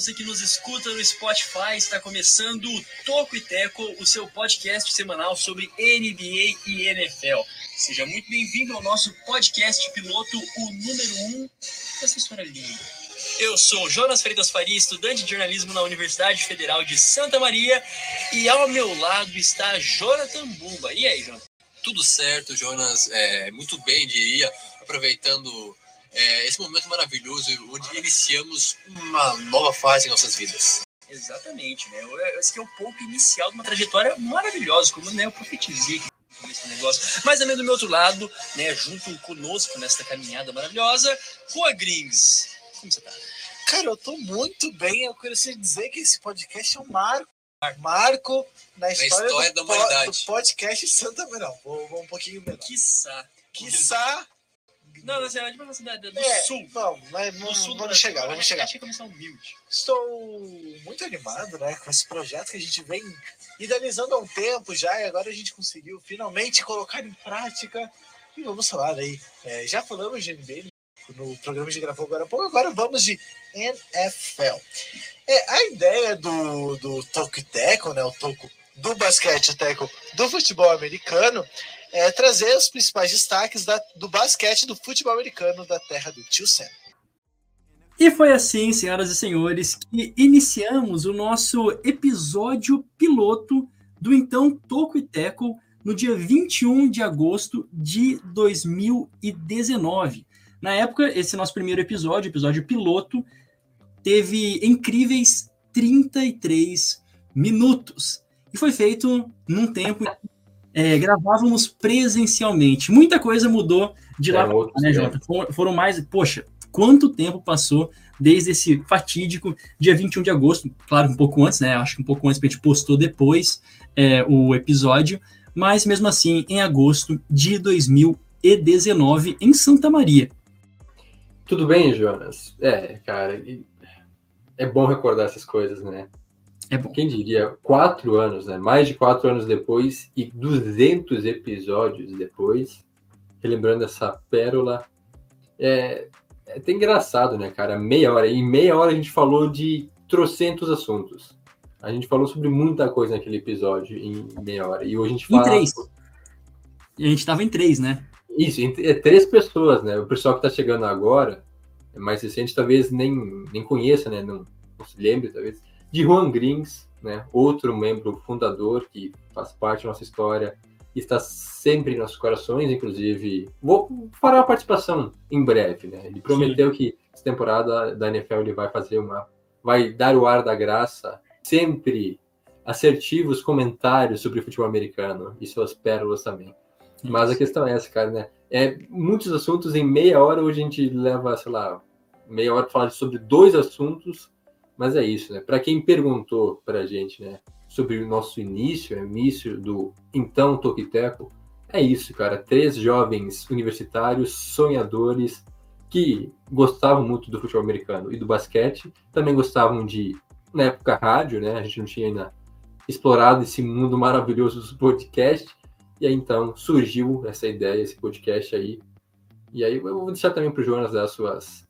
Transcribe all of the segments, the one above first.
você que nos escuta no Spotify. Está começando o Toco e Teco, o seu podcast semanal sobre NBA e NFL. Seja muito bem-vindo ao nosso podcast piloto, o número 1 um dessa história linda. Eu sou Jonas Freitas Faria, estudante de jornalismo na Universidade Federal de Santa Maria, e ao meu lado está Jonathan Bumba. E aí, Jonathan? Tudo certo, Jonas. É, muito bem, diria, aproveitando é, esse momento maravilhoso onde iniciamos uma nova fase em nossas vidas. Exatamente, né? Esse é o ponto inicial de uma trajetória maravilhosa, como né, eu profetizei esse negócio. Mas também do meu outro lado, né, junto conosco nesta caminhada maravilhosa, Rua Grings. Como você tá? Cara, eu tô muito bem. Eu quero dizer que esse podcast é um marco. Marco na história, na história do, da humanidade. do podcast Santa Não, vou, vou um pouquinho melhor. Quiçá. Quiçá não, na cidade, uma cidade do é, sul. Vamos, mas do sul vamos chegar, vamos chegar. Achei que começar humilde. Estou muito animado, né, com esse projeto que a gente vem idealizando há um tempo já e agora a gente conseguiu finalmente colocar em prática. E vamos falar aí. É, já falamos de NBA no programa que gravou agora há pouco, agora vamos de NFL. É, a ideia do, do Toco Teco, né, o Toco do basquete teco do futebol americano é, trazer os principais destaques da, do basquete do futebol americano da terra do tio Sam. E foi assim, senhoras e senhores, que iniciamos o nosso episódio piloto do então Toco e Teco no dia 21 de agosto de 2019. Na época, esse nosso primeiro episódio, episódio piloto, teve incríveis 33 minutos. E foi feito num tempo é, gravávamos presencialmente. Muita coisa mudou de lá, é, né, Jota? Foram mais. Poxa, quanto tempo passou desde esse fatídico dia 21 de agosto? Claro, um pouco antes, né? Acho que um pouco antes, porque a gente postou depois é, o episódio, mas mesmo assim, em agosto de 2019, em Santa Maria. Tudo bem, Jonas? É, cara, é bom recordar essas coisas, né? É bom. Quem diria, quatro anos, né? Mais de quatro anos depois e 200 episódios depois, relembrando essa pérola. É, é até engraçado, né, cara? Meia hora. Em meia hora a gente falou de trocentos assuntos. A gente falou sobre muita coisa naquele episódio em meia hora. E hoje a gente fala. Em três. E a gente tava em três, né? Isso, é três pessoas, né? O pessoal que tá chegando agora, é mais recente, talvez nem, nem conheça, né? Não, não se lembre, talvez de Juan Grings, né, outro membro fundador que faz parte da nossa história, está sempre em nossos corações, inclusive. Vou fará uma participação em breve, né? Ele prometeu Sim. que essa temporada da NFL ele vai fazer uma. vai dar o ar da graça, sempre assertivos comentários sobre futebol americano e suas pérolas também. Isso. Mas a questão é essa, cara, né? É muitos assuntos em meia hora, hoje a gente leva, sei lá, meia hora para falar sobre dois assuntos mas é isso, né? Para quem perguntou para a gente, né, sobre o nosso início, o início do então Toquiteco, é isso, cara. Três jovens universitários, sonhadores, que gostavam muito do futebol americano e do basquete, também gostavam de, na época, rádio, né? A gente não tinha ainda explorado esse mundo maravilhoso do podcast, e aí então surgiu essa ideia, esse podcast aí. E aí eu vou deixar também para o Jonas dar suas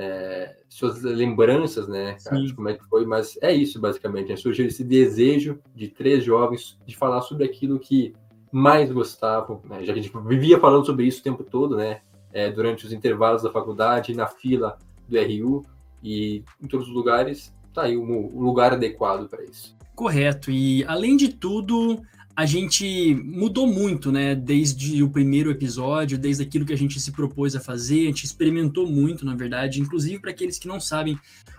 é, suas lembranças, né, cara, de como é que foi, mas é isso basicamente, né? surgiu esse desejo de três jovens de falar sobre aquilo que mais gostavam, né? já que a gente vivia falando sobre isso o tempo todo, né, é, durante os intervalos da faculdade, na fila do RU e em todos os lugares, tá aí um, um lugar adequado para isso. Correto, e além de tudo, a gente mudou muito, né? Desde o primeiro episódio, desde aquilo que a gente se propôs a fazer, a gente experimentou muito, na verdade. Inclusive, para aqueles que não sabem,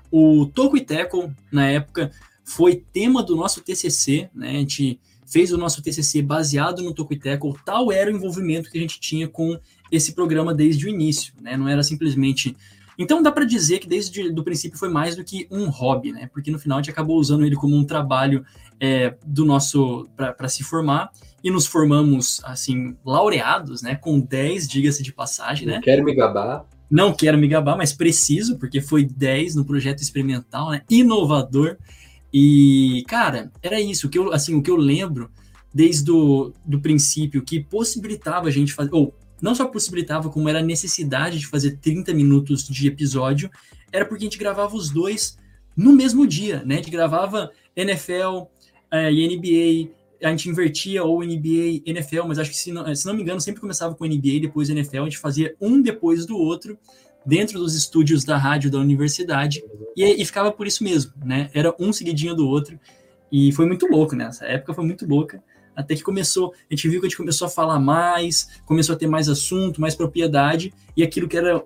o Toco e Teco, na época, foi tema do nosso TCC, né? A gente fez o nosso TCC baseado no Toco e Teco, tal era o envolvimento que a gente tinha com esse programa desde o início, né? Não era simplesmente então dá para dizer que desde o princípio foi mais do que um hobby, né? Porque no final a gente acabou usando ele como um trabalho é, do nosso para se formar e nos formamos assim laureados, né? Com 10, diga-se de passagem, Não né? Quero me gabar. Não quero me gabar, mas preciso, porque foi 10 no projeto experimental, né? Inovador. E, cara, era isso. O que eu, assim, o que eu lembro desde o do princípio que possibilitava a gente fazer, ou não só possibilitava, como era a necessidade de fazer 30 minutos de episódio, era porque a gente gravava os dois no mesmo dia, né? A gente gravava NFL é, e NBA, a gente invertia ou NBA, NFL, mas acho que se não, se não me engano sempre começava com NBA, depois NFL, a gente fazia um depois do outro dentro dos estúdios da rádio da universidade e, e ficava por isso mesmo, né? Era um seguidinho do outro e foi muito louco, né? Essa época foi muito louca. Até que começou, a gente viu que a gente começou a falar mais, começou a ter mais assunto, mais propriedade, e aquilo que era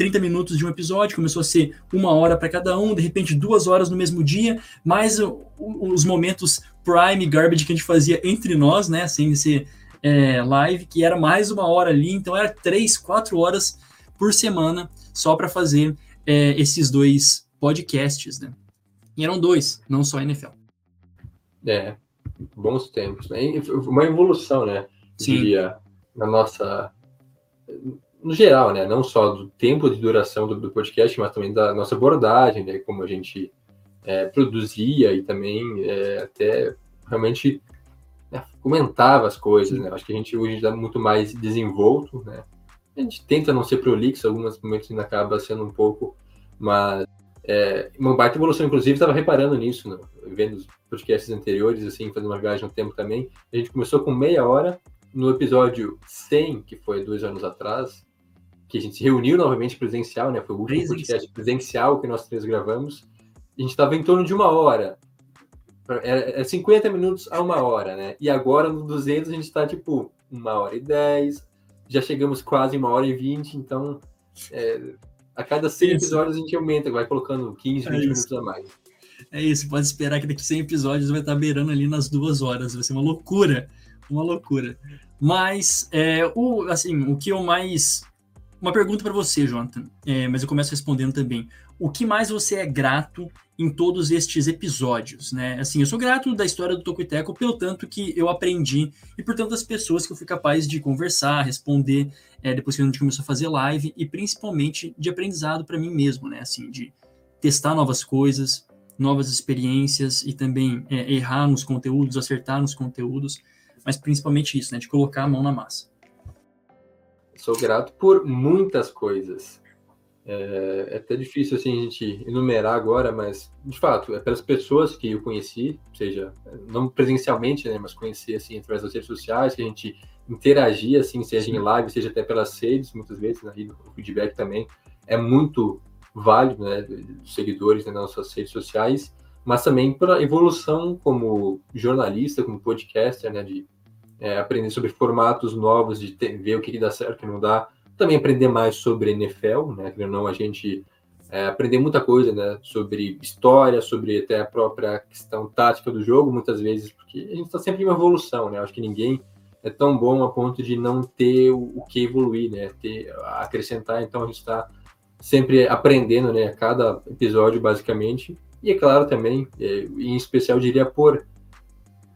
30 minutos de um episódio, começou a ser uma hora para cada um, de repente duas horas no mesmo dia, mais os momentos prime garbage que a gente fazia entre nós, né, sem ser é, live, que era mais uma hora ali, então era três, quatro horas por semana só para fazer é, esses dois podcasts, né? E eram dois, não só NFL. É, bons tempos, né? Uma evolução, né? Sim. Diria, na nossa no geral, né? Não só do tempo de duração do, do podcast, mas também da nossa abordagem, né? Como a gente é, produzia e também é, até realmente né, comentava as coisas, né? Acho que a gente hoje está muito mais desenvolto, né? A gente tenta não ser prolixo, alguns momentos ainda acaba sendo um pouco, mas é, uma baita evolução, inclusive, estava reparando nisso, né? vendo os podcasts anteriores, assim, fazendo uma viagem no tempo também. A gente começou com meia hora, no episódio 100, que foi dois anos atrás, que a gente se reuniu novamente presencial, né? Foi o último podcast presencial que nós três gravamos. A gente estava em torno de uma hora. É, 50 é minutos a uma hora, né? E agora no 200 a gente está tipo uma hora e 10. Já chegamos quase uma hora e 20. Então, é, a cada 100 episódios a gente aumenta, vai colocando 15, 20 é minutos a mais. É isso, pode esperar que daqui 100 episódios vai estar beirando ali nas duas horas. Vai ser uma loucura. Uma loucura. Mas, é, o, assim, o que eu mais uma pergunta para você, Jonathan, é, mas eu começo respondendo também. O que mais você é grato em todos estes episódios, né? Assim, eu sou grato da história do Tocoiteco pelo tanto que eu aprendi e por tantas pessoas que eu fui capaz de conversar, responder é, depois que a gente começou a fazer live e principalmente de aprendizado para mim mesmo, né? Assim, de testar novas coisas, novas experiências e também é, errar nos conteúdos, acertar nos conteúdos, mas principalmente isso, né? De colocar a mão na massa. Sou grato por muitas coisas. É, é, até difícil assim a gente enumerar agora, mas de fato é pelas pessoas que eu conheci, seja não presencialmente, né, mas conheci assim através das redes sociais, que a gente interagia assim, seja Sim. em live, seja até pelas redes, muitas vezes, né, o feedback também é muito válido, né, dos seguidores né, nas nossas redes sociais, mas também pela evolução como jornalista, como podcaster, né, de é, aprender sobre formatos novos, de ter, ver o que, que dá certo, o que não dá. Também aprender mais sobre NFL, né? Que não a gente é, aprender muita coisa, né? Sobre história, sobre até a própria questão tática do jogo, muitas vezes, porque a gente está sempre em uma evolução, né? Acho que ninguém é tão bom a ponto de não ter o, o que evoluir, né? Ter, acrescentar, então a gente está sempre aprendendo, né? A cada episódio, basicamente. E é claro também, é, em especial, diria por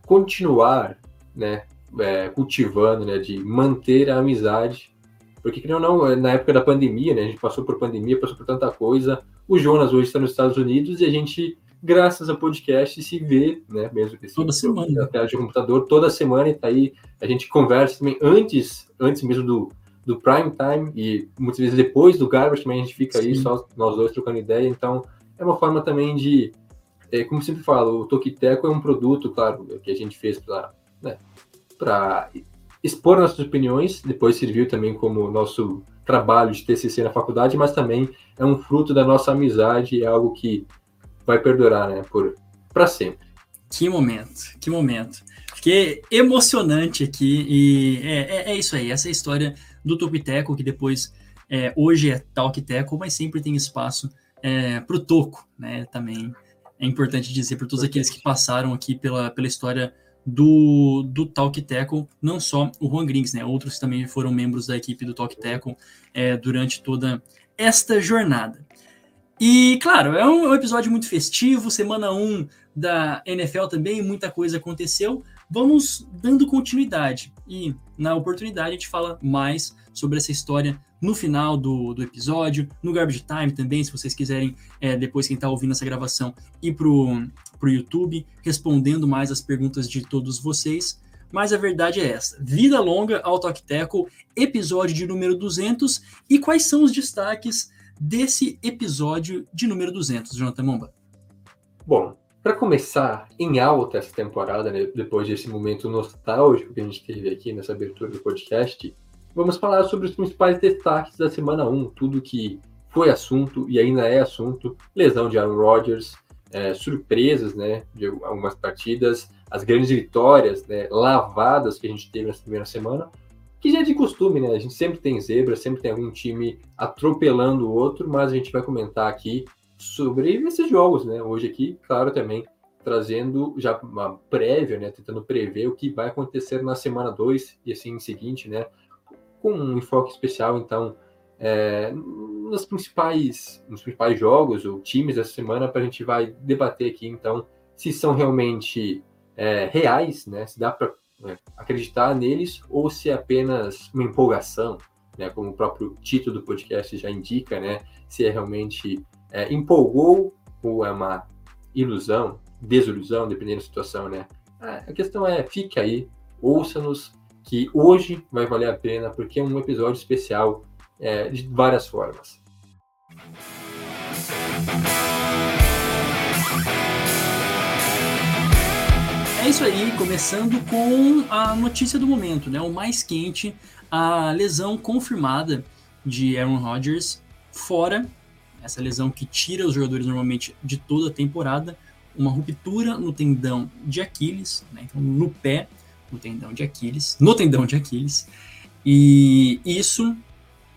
continuar, né? É, cultivando, né, de manter a amizade. Porque, não, não, na época da pandemia, né, a gente passou por pandemia, passou por tanta coisa. O Jonas hoje está nos Estados Unidos e a gente, graças ao podcast, se vê, né, mesmo que toda semana na tela de computador, toda semana e tá aí. A gente conversa também antes, antes mesmo do, do prime time e muitas vezes depois do garbage também a gente fica Sim. aí só nós dois trocando ideia. Então, é uma forma também de, é, como sempre falo, o Tokiteco é um produto, claro, que a gente fez para né, para expor nossas opiniões, depois serviu também como nosso trabalho de TCC na faculdade, mas também é um fruto da nossa amizade, é algo que vai perdurar, né, por para sempre. Que momento, que momento. Fiquei emocionante aqui e é, é, é isso aí, essa é a história do Topiteco, que depois, é, hoje é Talkteco, mas sempre tem espaço é, para o Toco, né, também é importante dizer para todos aqueles que passaram aqui pela, pela história do, do Talk Tackle, não só o Juan Grings, né? Outros também foram membros da equipe do Talk Tackle é, durante toda esta jornada. E, claro, é um, episódio muito festivo, semana 1 da NFL também, muita coisa aconteceu. Vamos dando continuidade e, na oportunidade, a gente fala mais sobre essa história no final do, do episódio, no Garbage Time também, se vocês quiserem, é, depois quem está ouvindo essa gravação, ir pro, pro YouTube, respondendo mais as perguntas de todos vocês. Mas a verdade é essa. Vida longa ao Tackle, episódio de número 200. E quais são os destaques desse episódio de número 200, Jonathan Momba? Bom, para começar em alta essa temporada, né, depois desse momento nostálgico que a gente teve aqui nessa abertura do podcast, vamos falar sobre os principais destaques da semana 1, tudo que foi assunto e ainda é assunto, lesão de Aaron Rodgers, é, surpresas né, de algumas partidas, as grandes vitórias né, lavadas que a gente teve nessa primeira semana, que já é de costume, né? A gente sempre tem zebra, sempre tem algum time atropelando o outro, mas a gente vai comentar aqui sobre esses jogos, né? Hoje aqui, claro, também trazendo já uma prévia, né? Tentando prever o que vai acontecer na semana 2 e assim em seguinte, né? Com um enfoque especial, então, é, nos principais, nos principais jogos ou times dessa semana, para a gente vai debater aqui, então, se são realmente é, reais, né? Se dá para né, acreditar neles ou se é apenas uma empolgação, né? Como o próprio título do podcast já indica, né? Se é realmente é, empolgou ou é uma ilusão, desilusão, dependendo da situação, né? A questão é, fique aí, ouça-nos, que hoje vai valer a pena, porque é um episódio especial é, de várias formas. É isso aí, começando com a notícia do momento, né? O mais quente, a lesão confirmada de Aaron Rodgers fora essa lesão que tira os jogadores normalmente de toda a temporada, uma ruptura no tendão de Aquiles, né? então no pé, no tendão de Aquiles, no tendão de Aquiles, e isso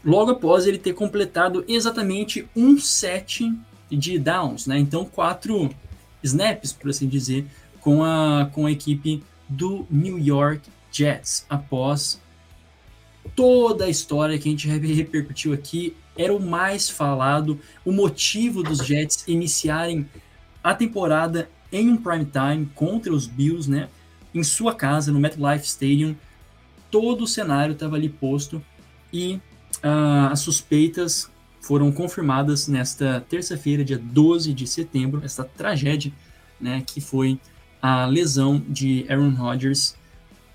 logo após ele ter completado exatamente um set de downs, né? Então quatro snaps, por assim dizer, com a, com a equipe do New York Jets após toda a história que a gente repercutiu aqui era o mais falado, o motivo dos Jets iniciarem a temporada em um prime time contra os Bills, né? Em sua casa, no MetLife Stadium, todo o cenário estava ali posto e uh, as suspeitas foram confirmadas nesta terça-feira, dia 12 de setembro, esta tragédia, né, que foi a lesão de Aaron Rodgers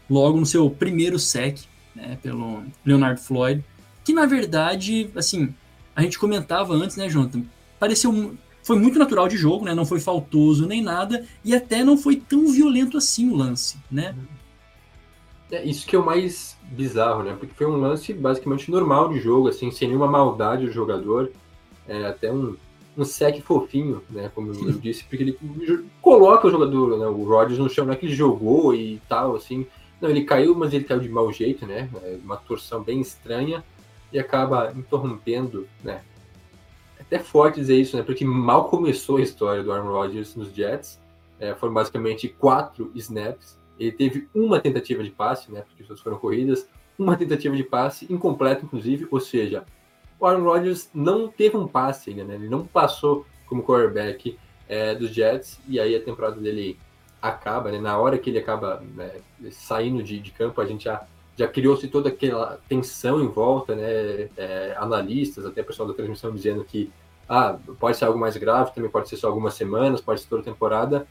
logo no seu primeiro sec, né, pelo Leonard Floyd, que na verdade, assim, a gente comentava antes, né, Jonathan? Pareceu foi muito natural de jogo, né? Não foi faltoso nem nada e até não foi tão violento assim o lance, né? É isso que é o mais bizarro, né? Porque foi um lance basicamente normal de jogo, assim, sem nenhuma maldade do jogador, é, até um um sec fofinho, né? Como eu disse, porque ele coloca o jogador, né, o Rodgers no chão, não é que ele jogou e tal, assim. Não, ele caiu, mas ele caiu de mau jeito, né? É uma torção bem estranha e acaba interrompendo, né? É até forte dizer isso, né? Porque mal começou a história do Aaron Rodgers nos Jets. É, foram basicamente quatro snaps. Ele teve uma tentativa de passe, né? Porque as foram corridas. Uma tentativa de passe, incompleta, inclusive. Ou seja, o Aaron Rodgers não teve um passe ainda, né? Ele não passou como quarterback é, dos Jets. E aí a temporada dele acaba, né? Na hora que ele acaba né, saindo de, de campo, a gente já já criou-se toda aquela tensão em volta, né? É, analistas, até pessoal da transmissão dizendo que ah, pode ser algo mais grave, também pode ser só algumas semanas, pode ser toda temporada.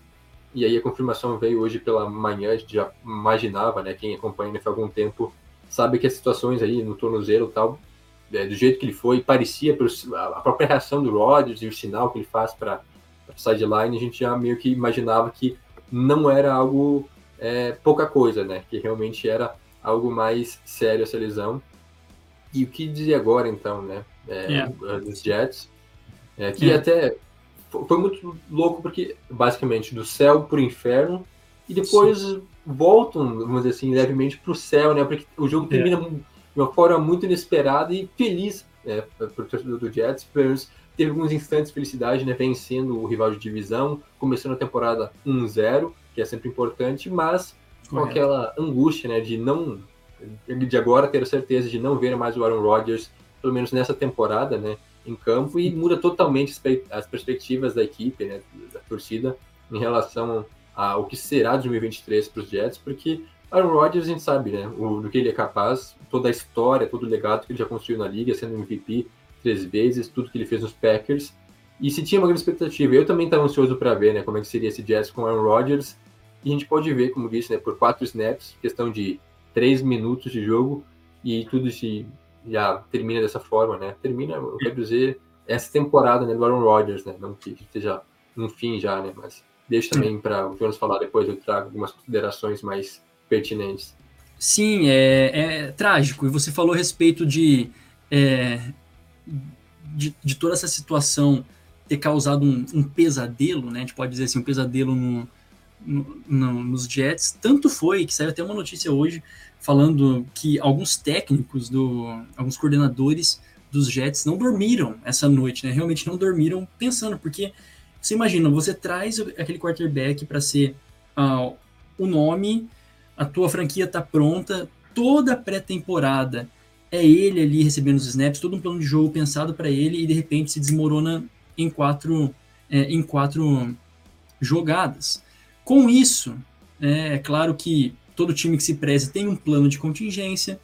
E aí a confirmação veio hoje pela manhã, a gente já imaginava, né? Quem acompanha há algum tempo sabe que as situações aí no tornozelo tal, é, do jeito que ele foi, parecia a própria reação do Rodgers e o sinal que ele faz para sideline, a gente já meio que imaginava que não era algo é, pouca coisa, né? Que realmente era algo mais sério essa lesão. E o que dizer agora, então, né? É, yeah. É. Dos Jets, é, que yeah. até foi muito louco, porque basicamente do céu para o inferno, e depois Sim. voltam, vamos dizer assim, levemente para o céu, né? Porque o jogo termina yeah. de uma forma muito inesperada e feliz é, para o torcedor do Jets. Teve alguns instantes de felicidade, né? Vencendo o rival de divisão, começando a temporada 1-0, que é sempre importante, mas com aquela angústia, né, de não de agora ter a certeza de não ver mais o Aaron Rodgers, pelo menos nessa temporada, né, em campo e muda totalmente as perspectivas da equipe, né, da torcida em relação ao que será de 2023 para os Jets, porque Aaron Rodgers a gente sabe, né, o, do que ele é capaz, toda a história, todo o legado que ele já construiu na liga, sendo MVP três vezes, tudo que ele fez nos Packers, e se tinha uma grande expectativa, eu também estava ansioso para ver, né, como é que seria esse Jets com Aaron Rodgers, e a gente pode ver, como disse, né, por quatro snaps, questão de três minutos de jogo, e tudo se já termina dessa forma, né? Termina, eu quero dizer, essa temporada né, do Aaron Rodgers, né? Não que esteja um fim já, né? Mas deixa também para o Jonas falar depois, eu trago algumas considerações mais pertinentes. Sim, é, é trágico. E você falou a respeito de, é, de, de, toda essa situação ter causado um, um, pesadelo, né? A gente pode dizer assim, um pesadelo no, no, no, nos Jets. Tanto foi que saiu até uma notícia hoje falando que alguns técnicos, do, alguns coordenadores dos Jets não dormiram essa noite, né? Realmente não dormiram pensando, porque você imagina, você traz aquele quarterback para ser uh, o nome, a tua franquia tá pronta, toda a pré-temporada é ele ali recebendo os snaps, todo um plano de jogo pensado para ele e de repente se desmorona em quatro, é, em quatro jogadas. Com isso, é, é claro que todo time que se preze tem um plano de contingência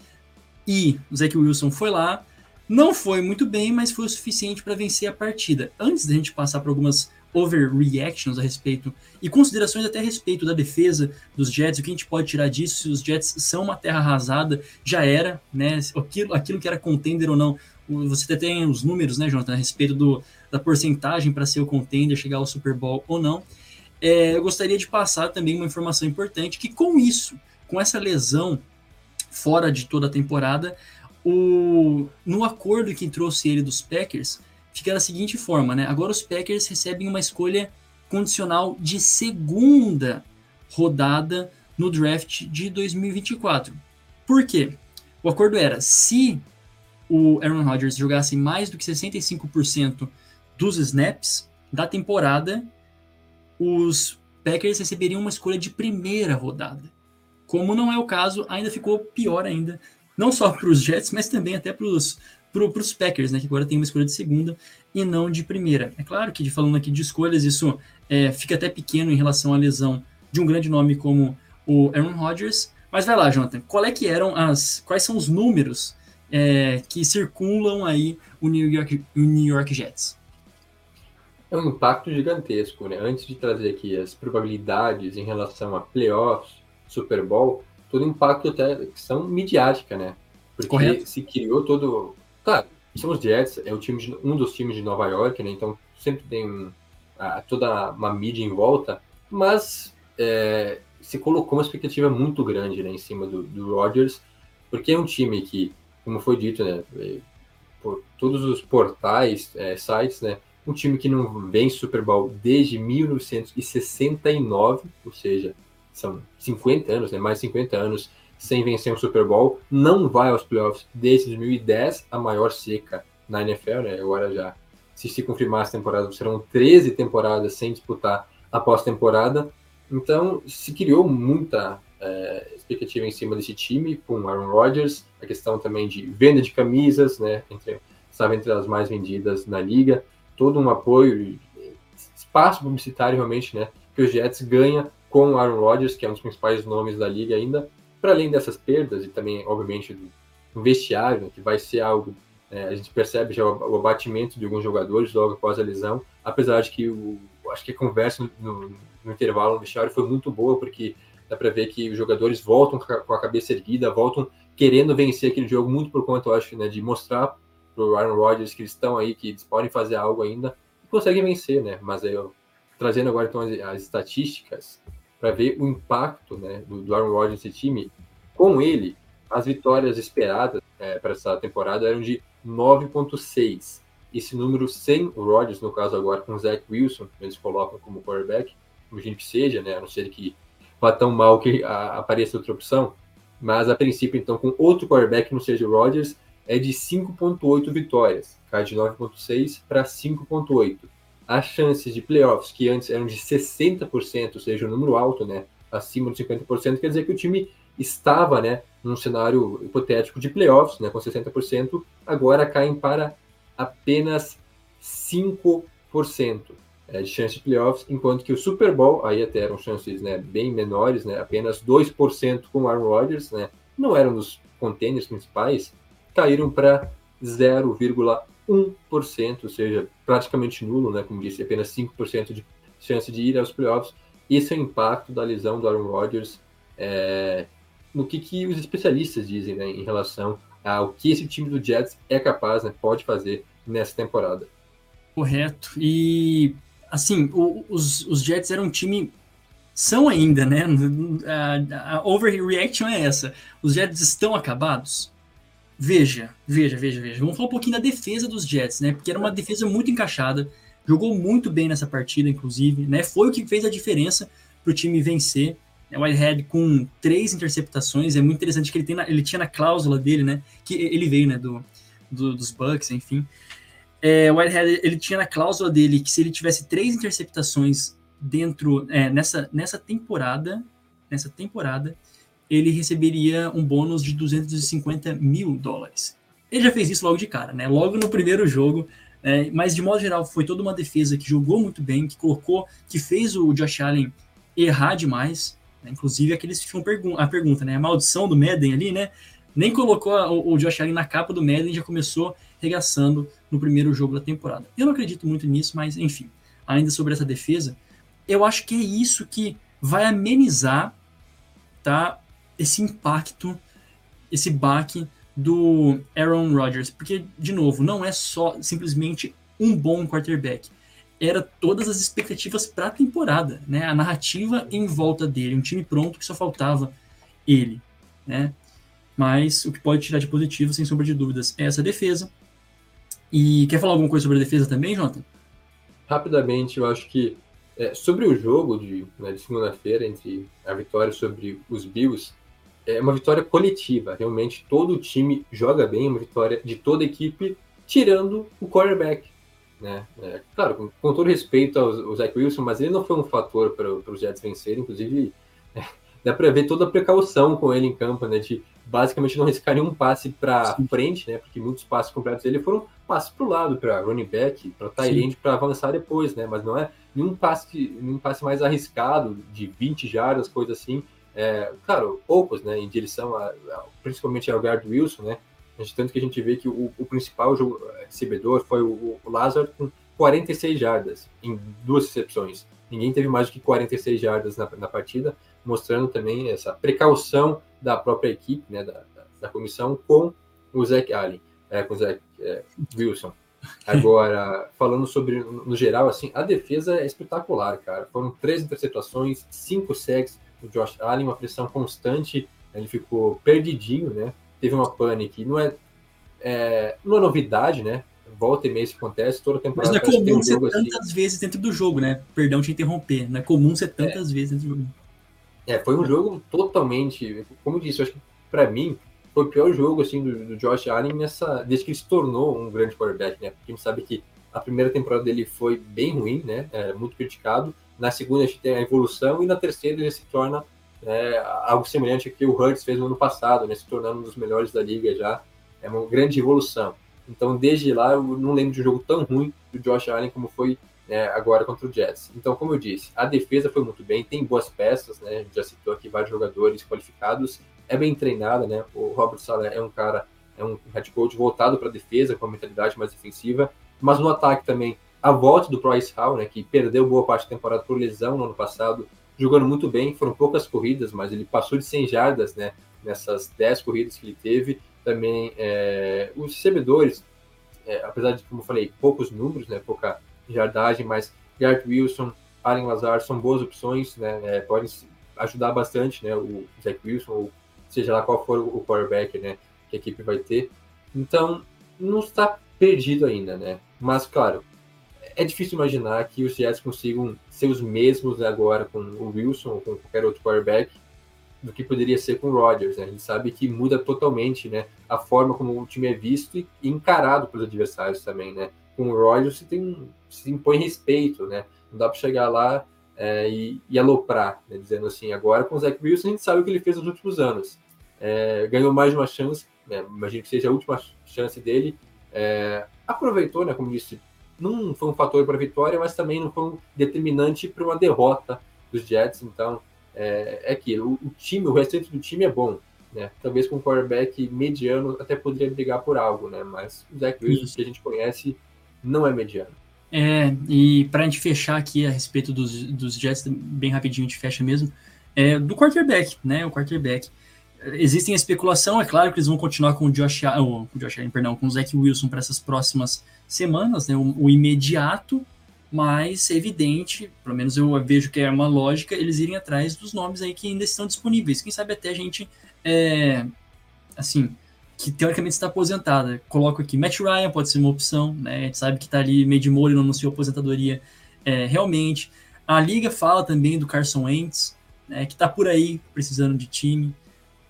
e o Zach Wilson foi lá, não foi muito bem, mas foi o suficiente para vencer a partida. Antes da gente passar por algumas overreactions a respeito e considerações até a respeito da defesa dos Jets, o que a gente pode tirar disso, se os Jets são uma terra arrasada, já era, né? Aquilo, aquilo que era contender ou não. Você tem os números, né, Jonathan, a respeito do, da porcentagem para ser o contender, chegar ao Super Bowl ou não. É, eu gostaria de passar também uma informação importante, que com isso, com essa lesão fora de toda a temporada, o, no acordo que trouxe ele dos Packers, fica da seguinte forma, né? Agora os Packers recebem uma escolha condicional de segunda rodada no draft de 2024. Por quê? O acordo era, se o Aaron Rodgers jogasse mais do que 65% dos snaps da temporada, os Packers receberiam uma escolha de primeira rodada. Como não é o caso, ainda ficou pior ainda, não só para os Jets, mas também até para os Packers, né, que agora tem uma escolha de segunda e não de primeira. É claro que, falando aqui de escolhas, isso é, fica até pequeno em relação à lesão de um grande nome como o Aaron Rodgers. Mas vai lá, Jonathan, qual é que eram as, quais são os números é, que circulam aí o New York, o New York Jets? É um impacto gigantesco, né? Antes de trazer aqui as probabilidades em relação a playoffs, Super Bowl, todo impacto até questão midiática, né? Porque Correto. se criou todo Claro, são os Jets, é o time de, um dos times de Nova York, né? Então sempre tem a, toda uma mídia em volta, mas é, se colocou uma expectativa muito grande né, em cima do, do Rodgers, porque é um time que, como foi dito, né, por todos os portais, é, sites, né, um time que não vem Super Bowl desde 1969, ou seja, são 50 anos, né, mais 50 anos sem vencer um Super Bowl, não vai aos playoffs desde 2010, a maior seca na NFL, né? Agora já, se se confirmar as temporadas, serão 13 temporadas sem disputar a pós-temporada. Então, se criou muita é, expectativa em cima desse time com Aaron Rodgers, a questão também de venda de camisas, né? Entre, estava entre as mais vendidas na liga, todo um apoio, espaço publicitário realmente, né? Que o Jets ganha com o Aaron Rodgers, que é um dos principais nomes da liga ainda, para além dessas perdas e também, obviamente, do vestiário, que vai ser algo, é, a gente percebe já o, abatimento de alguns jogadores logo após a lesão, apesar de que o, acho que a conversa no, no, no intervalo no vestiário foi muito boa, porque dá para ver que os jogadores voltam com a cabeça erguida, voltam querendo vencer aquele jogo muito por conta, eu acho, né, de mostrar para o Aaron Rodgers que eles estão aí, que eles podem fazer algo ainda e conseguem vencer, né? Mas aí, eu, trazendo agora então as, as estatísticas, para ver o impacto né, do, do Aaron Rodgers nesse time. Com ele, as vitórias esperadas é, para essa temporada eram de 9,6. Esse número sem o Rodgers, no caso agora com o Zach Wilson, eles colocam como quarterback, imagino que seja, né, a não ser que vá tão mal que a, apareça outra opção, mas a princípio, então, com outro quarterback, não seja o Rodgers, é de 5,8 vitórias, cai de 9,6 para 5,8 as chances de playoffs, que antes eram de 60%, ou seja, um número alto, né, acima de 50%, quer dizer que o time estava, né, num cenário hipotético de playoffs, né, com 60%, agora caem para apenas 5% é, de chance de playoffs, enquanto que o Super Bowl, aí até eram chances, né, bem menores, né, apenas 2% com o Aaron Rodgers, né, não eram dos contêineres principais, caíram para 0,1%. 1%, ou seja, praticamente nulo, né? Como disse, apenas 5% de chance de ir aos playoffs. Esse é o impacto da lesão do Aaron Rodgers é, no que, que os especialistas dizem né, em relação ao que esse time do Jets é capaz, né, pode fazer nessa temporada. Correto. E assim, o, os, os Jets eram um time são ainda, né? A, a overreaction é essa. Os Jets estão acabados? Veja, veja, veja, veja. Vamos falar um pouquinho da defesa dos Jets, né? Porque era uma defesa muito encaixada, jogou muito bem nessa partida, inclusive, né? Foi o que fez a diferença para o time vencer. O Whitehead com três interceptações, é muito interessante que ele, tem na, ele tinha na cláusula dele, né? Que ele veio, né? Do, do dos Bucks, enfim. É, o Whitehead ele tinha na cláusula dele que se ele tivesse três interceptações dentro é, nessa, nessa temporada, nessa temporada, ele receberia um bônus de 250 mil dólares. Ele já fez isso logo de cara, né? Logo no primeiro jogo. É, mas de modo geral foi toda uma defesa que jogou muito bem, que colocou, que fez o Josh Allen errar demais. Né? Inclusive aqueles que ficam pergun a pergunta, né? A maldição do Madden ali, né? Nem colocou o, o Josh Allen na capa do Madden, já começou regaçando no primeiro jogo da temporada. Eu não acredito muito nisso, mas enfim. Ainda sobre essa defesa, eu acho que é isso que vai amenizar tá, esse impacto, esse baque do Aaron Rodgers. Porque, de novo, não é só simplesmente um bom quarterback. Era todas as expectativas para a temporada, né? A narrativa em volta dele, um time pronto que só faltava ele, né? Mas o que pode tirar de positivo, sem sombra de dúvidas, é essa defesa. E quer falar alguma coisa sobre a defesa também, Jonathan? Rapidamente, eu acho que é, sobre o jogo de, né, de segunda-feira, entre a vitória sobre os Bills, é uma vitória coletiva. Realmente, todo o time joga bem, uma vitória de toda a equipe, tirando o quarterback. Né? É, claro, com, com, todo respeito ao, ao Zach Wilson, mas ele não foi um fator para os Jets vencerem. Inclusive, é, dá para ver toda a precaução com ele em campo, né? De basicamente não riscar nenhum passe para frente, né? Porque muitos passes completos dele foram passes para o lado, para running back, para tight para avançar depois, né? Mas não é nenhum passe, nenhum passe mais arriscado, de 20 jardas, coisa assim. É, claro, poucos, né, em direção a, a, principalmente ao Gard Wilson, né, tanto que a gente vê que o, o principal jogo, recebedor foi o, o Lazard com 46 jardas em duas recepções. Ninguém teve mais do que 46 jardas na, na partida, mostrando também essa precaução da própria equipe, né, da, da, da comissão com o Zach Allen, é, com o Zach é, Wilson. Agora, falando sobre, no geral, assim, a defesa é espetacular, cara. Foram três interceptações, cinco sacks do Josh Allen, uma pressão constante. Ele ficou perdidinho, né? Teve uma panic. Não é, é, não é novidade, né? Volta e meia isso acontece, toda temporada. Mas não é comum um ser tantas assim. vezes dentro do jogo, né? Perdão te interromper. Não é comum ser tantas é. vezes dentro do jogo. É, foi um jogo totalmente. Como eu disse, eu acho que para mim, foi o pior jogo assim do, do, Josh Allen nessa desde que ele se tornou um grande quarterback, né? Porque a gente sabe que a primeira temporada dele foi bem ruim, né? É, muito criticado. Na segunda a gente tem a evolução e na terceira ele se torna é, algo semelhante ao que o Hurts fez no ano passado, né? Se tornando um dos melhores da liga já. É uma grande evolução. Então desde lá eu não lembro de um jogo tão ruim do Josh Allen como foi né, agora contra o Jets. Então, como eu disse, a defesa foi muito bem, tem boas peças, né? A gente já citou aqui vários jogadores qualificados é bem treinada, né? O Robert Saleh é um cara, é um head coach voltado para a defesa, com a mentalidade mais defensiva, mas no ataque também, a volta do Bryce Hall, né, que perdeu boa parte da temporada por lesão no ano passado, jogando muito bem, foram poucas corridas, mas ele passou de 100 jardas, né, nessas 10 corridas que ele teve. Também é, os recebedores, é, apesar de, como eu falei, poucos números, né, pouca jardagem, mas Garrett Wilson, Allen Lazar são boas opções, né, é, podem ajudar bastante, né, o Zach Wilson ou seja lá qual for o quarterback, né, que a equipe vai ter. Então, não está perdido ainda, né? Mas, claro, é difícil imaginar que os Jets consigam ser os mesmos agora com o Wilson ou com qualquer outro quarterback do que poderia ser com o Rodgers, né? A gente sabe que muda totalmente, né, a forma como o time é visto e encarado pelos adversários também, né? Com o Rodgers você tem se impõe respeito, né? Não dá para chegar lá é, e, e, aloprar, né, dizendo assim, agora com o Zach Wilson a gente sabe o que ele fez nos últimos anos. É, ganhou mais uma chance, né, imagino que seja a última chance dele. É, aproveitou, né, como disse, não foi um fator para a vitória, mas também não foi um determinante para uma derrota dos Jets. Então, é, é aquilo. O, o, time, o restante do time é bom. Né? Talvez com um quarterback mediano até poderia brigar por algo, né? mas o Zach Wilson, que a gente conhece, não é mediano. É, e para a gente fechar aqui a respeito dos, dos Jets, bem rapidinho a gente fecha mesmo, é, do quarterback, né? O quarterback. Existem a especulação, é claro que eles vão continuar com o Josh, oh, o Josh Allen, perdão, com o Zach Wilson para essas próximas semanas, né? O, o, imediato, mas é evidente, pelo menos eu vejo que é uma lógica, eles irem atrás dos nomes aí que ainda estão disponíveis. Quem sabe até a gente, é, assim, que teoricamente está aposentada. Coloco aqui, Matt Ryan pode ser uma opção, né? A gente sabe que está ali meio de molho, não anunciou aposentadoria é, realmente. A liga fala também do Carson Wentz, né, que está por aí precisando de time.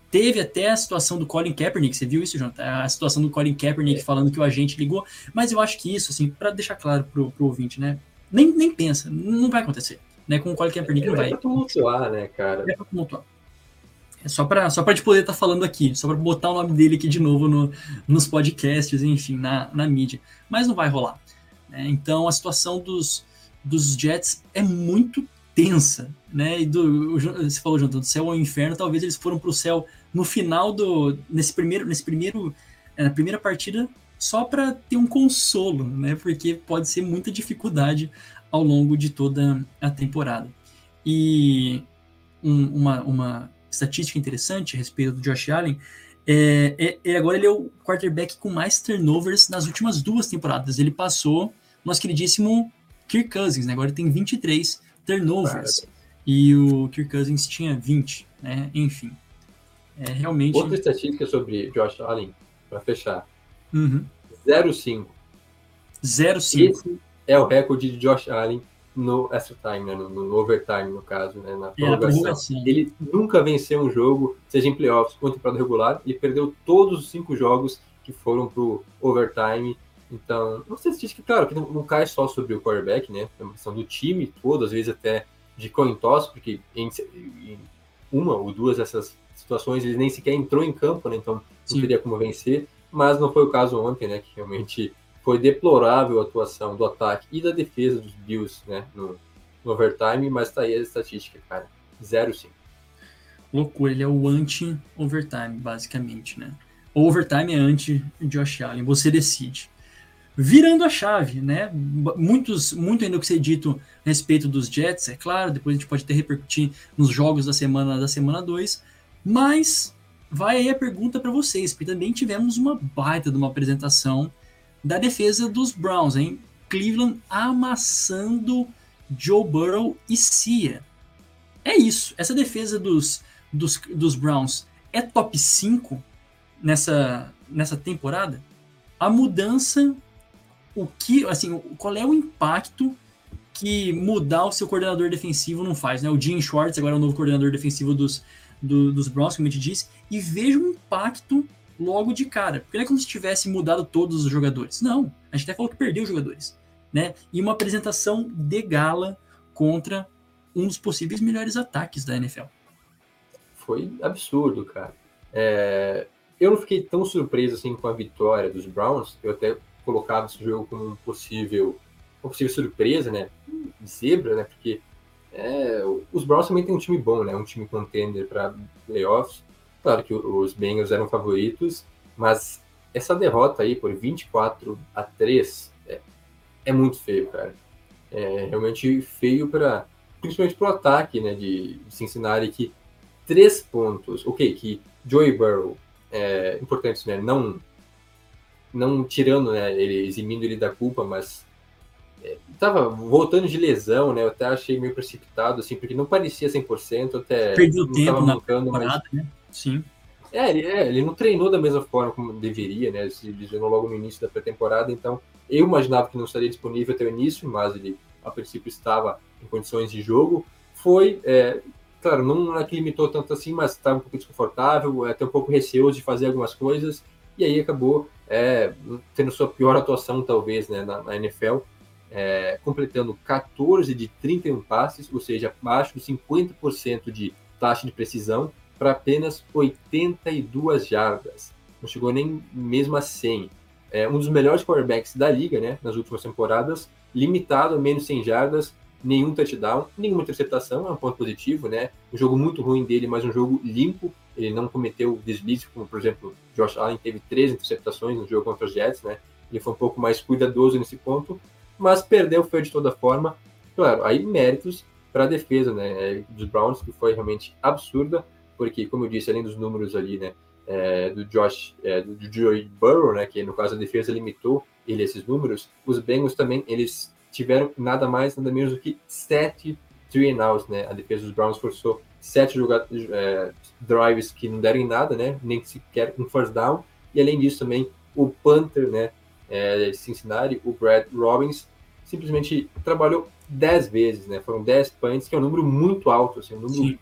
Teve até a situação do Colin Kaepernick, você viu isso, João? A situação do Colin Kaepernick é. falando que o agente ligou, mas eu acho que isso, assim, para deixar claro pro, pro ouvinte, né? Nem, nem pensa, não vai acontecer. Né? Com o Colin Kaepernick é, não vai. É pra tumultuar, né, cara? É pra tumultuar. É só para só pra gente poder estar tá falando aqui, só para botar o nome dele aqui de novo no, nos podcasts, enfim, na, na mídia. Mas não vai rolar. Né? Então a situação dos, dos Jets é muito tensa, né? E do, você falou, Jonathan, do céu ao inferno, talvez eles foram para o céu no final do. nesse primeiro. Nesse primeiro é, na primeira partida, só para ter um consolo, né? Porque pode ser muita dificuldade ao longo de toda a temporada. E um, uma, uma estatística interessante a respeito do Josh Allen é, é, agora ele é o quarterback com mais turnovers nas últimas duas temporadas. Ele passou nosso queridíssimo Kirk Cousins, né? Agora ele tem 23 turnovers. E o Kirk Cousins tinha 20, né? Enfim. É realmente. Outra estatística sobre Josh Allen, para fechar. Uhum. 0,5. 0,5. Esse é o recorde de Josh Allen no extra time, né? no, no overtime, no caso, né? na é, prorrogação. É, ele nunca venceu um jogo, seja em playoffs ou temporada regular, ele perdeu todos os cinco jogos que foram pro overtime então, uma estatística, claro, que não, não, cai só sobre o quarterback, né? É uma questão do time todo, às vezes até de coin toss, porque em, em uma ou duas dessas situações ele nem sequer entrou em campo, né? Então não Sim. teria como vencer. Mas não foi o caso ontem, né? Que realmente foi deplorável a atuação do ataque e da defesa dos Bills, né? No, no overtime, mas tá aí a estatística, cara. 0-5. Loucura, ele é o anti-overtime, basicamente, né? O overtime é anti-Josh Allen, você decide virando a chave, né? Muitos, muito ainda o que ser dito a respeito dos Jets, é claro, depois a gente pode até repercutir nos jogos da semana da semana 2, mas vai aí a pergunta para vocês, porque também tivemos uma baita de uma apresentação da defesa dos Browns, hein? Cleveland amassando Joe Burrow e Cia. É isso, essa defesa dos, dos, dos Browns é top 5 nessa, nessa temporada? A mudança o que, assim, qual é o impacto que mudar o seu coordenador defensivo não faz, né? O Jim Schwartz agora é o novo coordenador defensivo dos, do, dos Browns, como a gente disse, e veja o impacto logo de cara. Porque não é como se tivesse mudado todos os jogadores. Não, a gente até falou que perdeu os jogadores, né? E uma apresentação de gala contra um dos possíveis melhores ataques da NFL. Foi absurdo, cara. É... Eu não fiquei tão surpreso assim com a vitória dos Browns. Eu até colocava esse jogo como possível, uma possível surpresa, né? Zebra, né? Porque é, os Browns também têm um time bom, né? Um time contender para playoffs. Claro que os Bengals eram favoritos, mas essa derrota aí por 24 a 3 é, é muito feio, cara. É realmente feio para principalmente para o ataque, né? De, de Cincinnati que três pontos, ok, que Joey Burrow é importante, né? Não não tirando, né, ele eximindo ele da culpa, mas é, tava voltando de lesão, né? Eu até achei meio precipitado, assim, porque não parecia 100%, até perdeu tempo na mancando, mas... né? Sim. É ele, é, ele não treinou da mesma forma como deveria, né? Se lesionou logo no início da pré-temporada, então eu imaginava que não estaria disponível até o início, mas ele a princípio estava em condições de jogo. Foi, é, claro, não é que limitou tanto assim, mas estava um pouco desconfortável, até um pouco receoso de fazer algumas coisas, e aí acabou é, tendo sua pior atuação, talvez, né, na, na NFL, é, completando 14 de 31 passes, ou seja, abaixo de 50% de taxa de precisão, para apenas 82 jardas. Não chegou nem mesmo a 100. É um dos melhores quarterbacks da liga, né, nas últimas temporadas, limitado a menos 100 jardas, nenhum touchdown, nenhuma interceptação, é um ponto positivo, né? Um jogo muito ruim dele, mas um jogo limpo, ele não cometeu deslize, como por exemplo, Josh Allen teve três interceptações no jogo contra os Jets, né? Ele foi um pouco mais cuidadoso nesse ponto, mas perdeu foi de toda forma. Claro, aí méritos para a defesa, né, dos Browns, que foi realmente absurda, porque como eu disse, além dos números ali, né, é, do Josh, é, do Joey Burrow, né, que no caso a defesa limitou ele esses números, os Bengals também eles tiveram nada mais, nada menos do que sete three and outs, né? A defesa dos Browns forçou sete é, drives que não deram em nada, né? Nem sequer um first down. E além disso também o punter, né? É, Cincinnati, o Brad Robbins, simplesmente trabalhou dez vezes, né? Foram dez punts, que é um número muito alto, assim, um número Sim.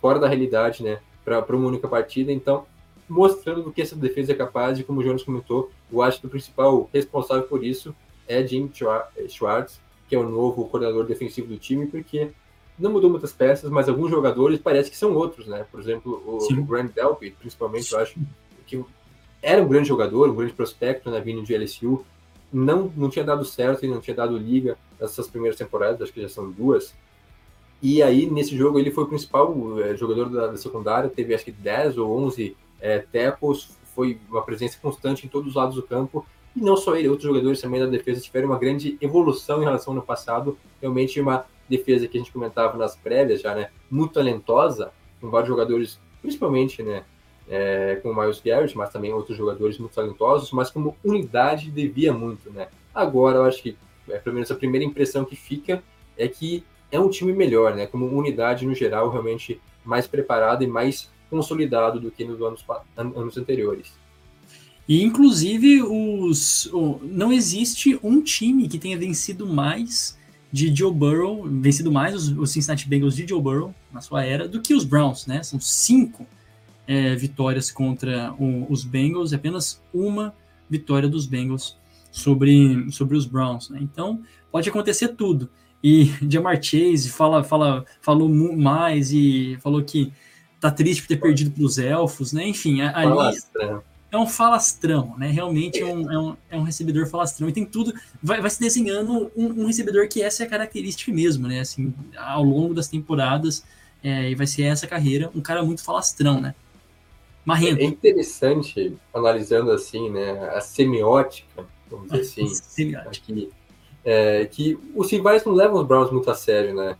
fora da realidade, né? Para uma única partida. Então, mostrando do que essa defesa é capaz, e como o Jonas comentou, eu acho que o principal responsável por isso é Jim Schwartz, que é o novo coordenador defensivo do time, porque não mudou muitas peças, mas alguns jogadores parece que são outros, né? Por exemplo, o, o Grant Delpy, principalmente, eu acho que era um grande jogador, um grande prospecto na né, vindo de LSU, não, não tinha dado certo e não tinha dado liga nessas primeiras temporadas, acho que já são duas. E aí, nesse jogo, ele foi o principal é, jogador da, da, secundária, teve acho que 10 ou 11 é, tackles, foi uma presença constante em todos os lados do campo. E não só ele, outros jogadores também da defesa tiveram uma grande evolução em relação ao ano passado. Realmente uma defesa que a gente comentava nas prévias já, né? Muito talentosa, com vários jogadores, principalmente, né? É, com o Miles Garrett, mas também outros jogadores muito talentosos, mas como unidade devia muito, né? Agora, eu acho que, é, pelo menos a primeira impressão que fica é que é um time melhor, né? Como unidade no geral, realmente mais preparado e mais consolidado do que nos anos, anos anteriores. E inclusive os, não existe um time que tenha vencido mais de Joe Burrow, vencido mais os, os Cincinnati Bengals de Joe Burrow na sua era do que os Browns, né? São cinco é, vitórias contra o, os Bengals, apenas uma vitória dos Bengals sobre, sobre os Browns, né? Então pode acontecer tudo. E Jamar Chase fala, fala, falou mais e falou que tá triste por ter perdido para os elfos, né? Enfim, ali é um falastrão, né? Realmente é um, é um, é um recebedor falastrão e tem tudo. Vai, vai se desenhando um, um, recebedor que essa é a característica mesmo, né? Assim, ao longo das temporadas, é, e vai ser essa carreira, um cara muito falastrão, né? Marrento. É interessante, analisando assim, né? A semiótica, vamos dizer assim. semiótica. Aqui, é, que os rivais não levam os Browns muito a sério, né?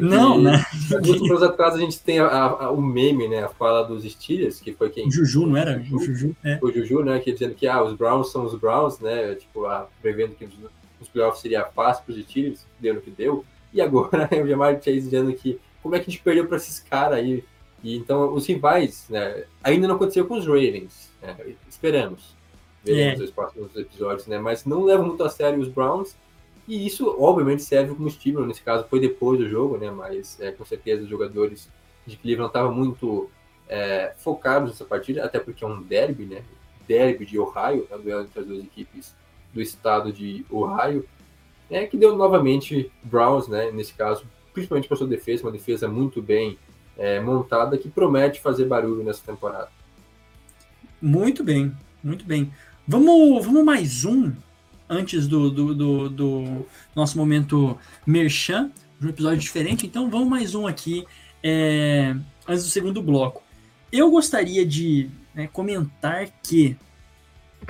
Porque não, né? Muitos anos atrás a gente tem a, a, o meme, né? A fala dos Steelers, que foi quem. Juju, não era? O Juju, é. O Juju, né? Que dizendo que ah, os Browns são os Browns, né? Tipo, ah, prevendo que os playoffs seria fácil para os Steelers, deu no que deu. E agora o Jamar Chase dizendo que como é que a gente perdeu para esses caras aí? E então os rivais, né? Ainda não aconteceu com os Ravens. Né, esperamos. Veremos é. os próximos episódios, né? Mas não levam muito a sério os Browns e isso, obviamente, serve como estímulo. Nesse caso, foi depois do jogo, né? Mas é, com certeza os jogadores de Cleveland estavam muito é, focados nessa partida, até porque é um derby, né? Derby de Ohio, é o duelo entre as duas equipes do estado de Ohio, é que deu novamente Browns, né? Nesse caso, principalmente para sua defesa, uma defesa muito bem é, montada que promete fazer barulho nessa temporada. Muito bem, muito bem. Vamos, vamos mais um antes do, do, do, do nosso momento merchan, um episódio diferente. Então vamos mais um aqui é, antes do segundo bloco. Eu gostaria de né, comentar que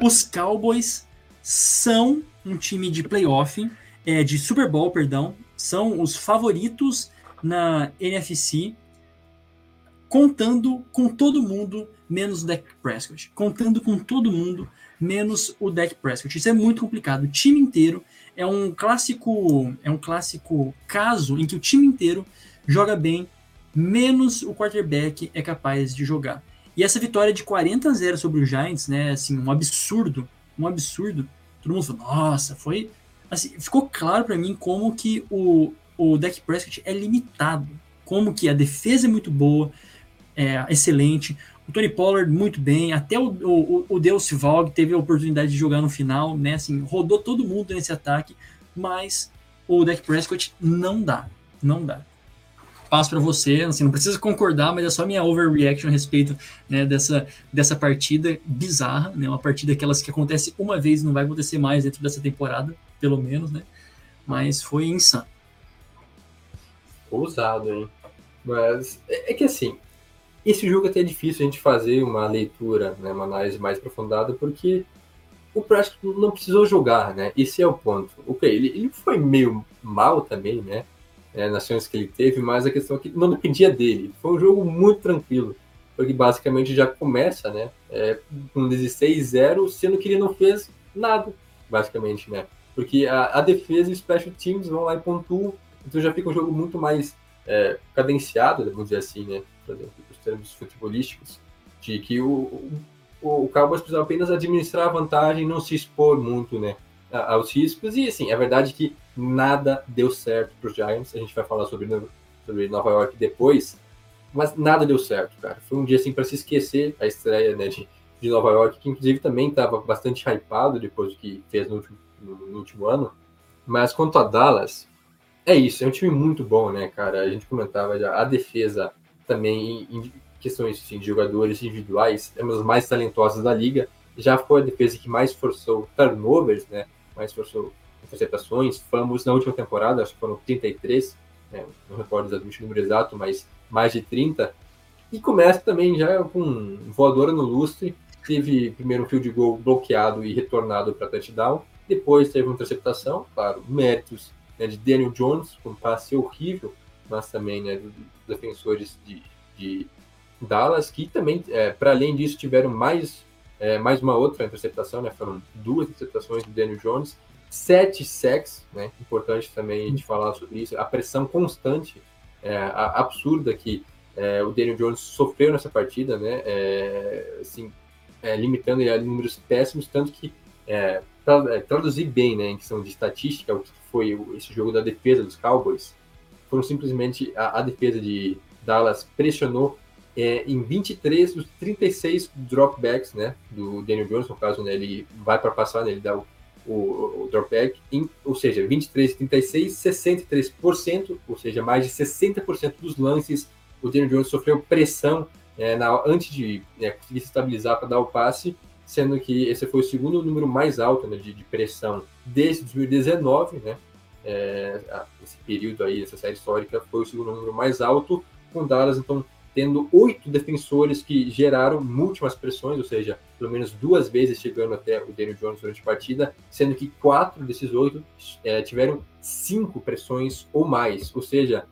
os Cowboys são um time de playoff, é, de Super Bowl, perdão, são os favoritos na NFC, contando com todo mundo, menos o Dak Prescott. Contando com todo mundo, menos o Dak Prescott. Isso é muito complicado. O time inteiro é um clássico, é um clássico caso em que o time inteiro joga bem, menos o quarterback é capaz de jogar. E essa vitória de 40 a 0 sobre o Giants, né, assim, um absurdo, um absurdo. Todo mundo falou, nossa, foi assim, ficou claro para mim como que o o Dak Prescott é limitado, como que a defesa é muito boa, é excelente, o Tony Pollard muito bem, até o, o, o Deus Valg teve a oportunidade de jogar no final, né? Assim, rodou todo mundo nesse ataque, mas o Dak Prescott não dá, não dá. Passo para você, assim, não precisa concordar, mas é só minha overreaction a respeito né, dessa, dessa partida bizarra, né? Uma partida aquelas que acontece uma vez, não vai acontecer mais dentro dessa temporada, pelo menos, né? Mas foi insano. Ousado, hein? Mas é, é que assim, esse jogo até é difícil a gente fazer uma leitura, né, uma análise mais aprofundada, porque o Prescott não precisou jogar, né? Esse é o ponto. Ok, ele, ele foi meio mal também, né? É, nas chances que ele teve, mas a questão é que não dependia dele. Foi um jogo muito tranquilo, porque basicamente já começa, né? É, com 16-0, sendo que ele não fez nada, basicamente, né? Porque a, a defesa e os special teams vão lá e pontuam, então já fica um jogo muito mais é, cadenciado, vamos dizer assim, né? Fazendo os termos futebolísticos, de que o, o, o Cowboys precisa apenas administrar a vantagem não se expor muito, né? Aos riscos, e assim, é verdade que nada deu certo para os Giants, a gente vai falar sobre, sobre Nova York depois, mas nada deu certo, cara. Foi um dia assim para se esquecer a estreia né, de, de Nova York, que inclusive também estava bastante hypado depois do que fez no último, no, no último ano. Mas quanto a Dallas, é isso, é um time muito bom, né, cara? A gente comentava já, a defesa também, em questões assim, de jogadores individuais, é uma das mais talentosas da liga. Já foi a defesa que mais forçou turnovers, né? Mais forçou interceptações, fumbles na última temporada, acho que foram 33, né? não recordo exatamente o número exato, mas mais de 30. E começa também já com voadora no lustre, teve primeiro um field goal bloqueado e retornado para touchdown, depois teve uma interceptação, claro, méritos né, de Daniel Jones, um passe horrível, mas também né, defensores de, de Dallas, que também, é, para além disso, tiveram mais, é, mais uma outra interceptação, né, foram duas interceptações do Daniel Jones, sete sacks, né, importante também a gente falar sobre isso, a pressão constante, é, a, absurda que é, o Daniel Jones sofreu nessa partida, né, é, assim, é, limitando ele a números péssimos, tanto que para traduzir bem, né, em questão de estatística, o que foi esse jogo da defesa dos Cowboys, foram simplesmente a, a defesa de Dallas pressionou é, em 23 dos 36 dropbacks né, do Daniel Jones, no caso, né, ele vai para passar, né, ele dá o, o, o dropback, em, ou seja, 23, 36, 63%, ou seja, mais de 60% dos lances, o Daniel Jones sofreu pressão é, na, antes de né, conseguir se estabilizar para dar o passe, sendo que esse foi o segundo número mais alto né, de, de, pressão desde 2019, né? É, esse período aí, essa série histórica, foi o segundo número mais alto, com Dallas, então, tendo oito defensores que geraram múltiplas pressões, ou seja, pelo menos duas vezes chegando até o Daniel Jones durante a partida, sendo que quatro desses oito é, tiveram cinco pressões ou mais, ou seja,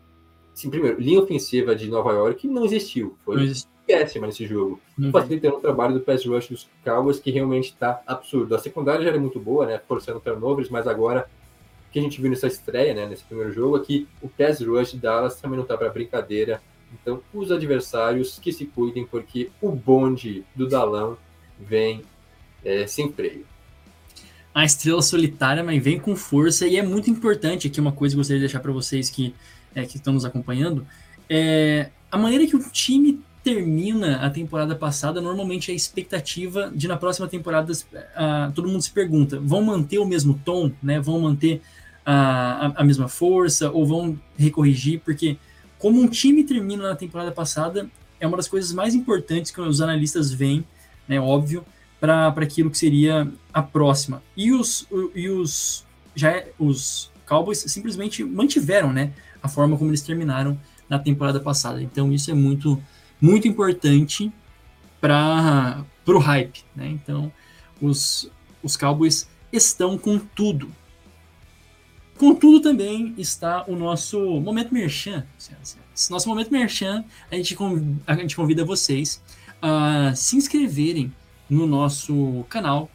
sim, primeiro, linha ofensiva de Nova York não existiu, foi não existiu péssima nesse jogo, uhum. facilitando o trabalho do pass rush dos Cowboys, que realmente está absurdo. A secundária já era muito boa, né, forçando turnovers, mas agora, que a gente viu nessa estreia, né, nesse primeiro jogo, é o pass rush de Dallas também não está para brincadeira. Então, os adversários que se cuidem, porque o bonde do Dalão vem é, sem freio. A estrela solitária, mas vem com força, e é muito importante aqui uma coisa que eu gostaria de deixar para vocês que, é, que estão nos acompanhando, é a maneira que o time termina a temporada passada, normalmente a expectativa de na próxima temporada uh, todo mundo se pergunta: vão manter o mesmo tom, né? Vão manter a, a, mesma força ou vão recorrigir? Porque como um time termina na temporada passada, é uma das coisas mais importantes que os analistas veem, né? Óbvio, para aquilo que seria a próxima. E os, e os já os Cowboys simplesmente mantiveram, né? A forma como eles terminaram na temporada passada. Então isso é muito muito importante para o hype. Né? Então, os, os Cowboys estão com tudo. Com tudo também está o nosso momento merchan. Esse nosso momento merchan, a gente, a gente convida vocês a se inscreverem no nosso canal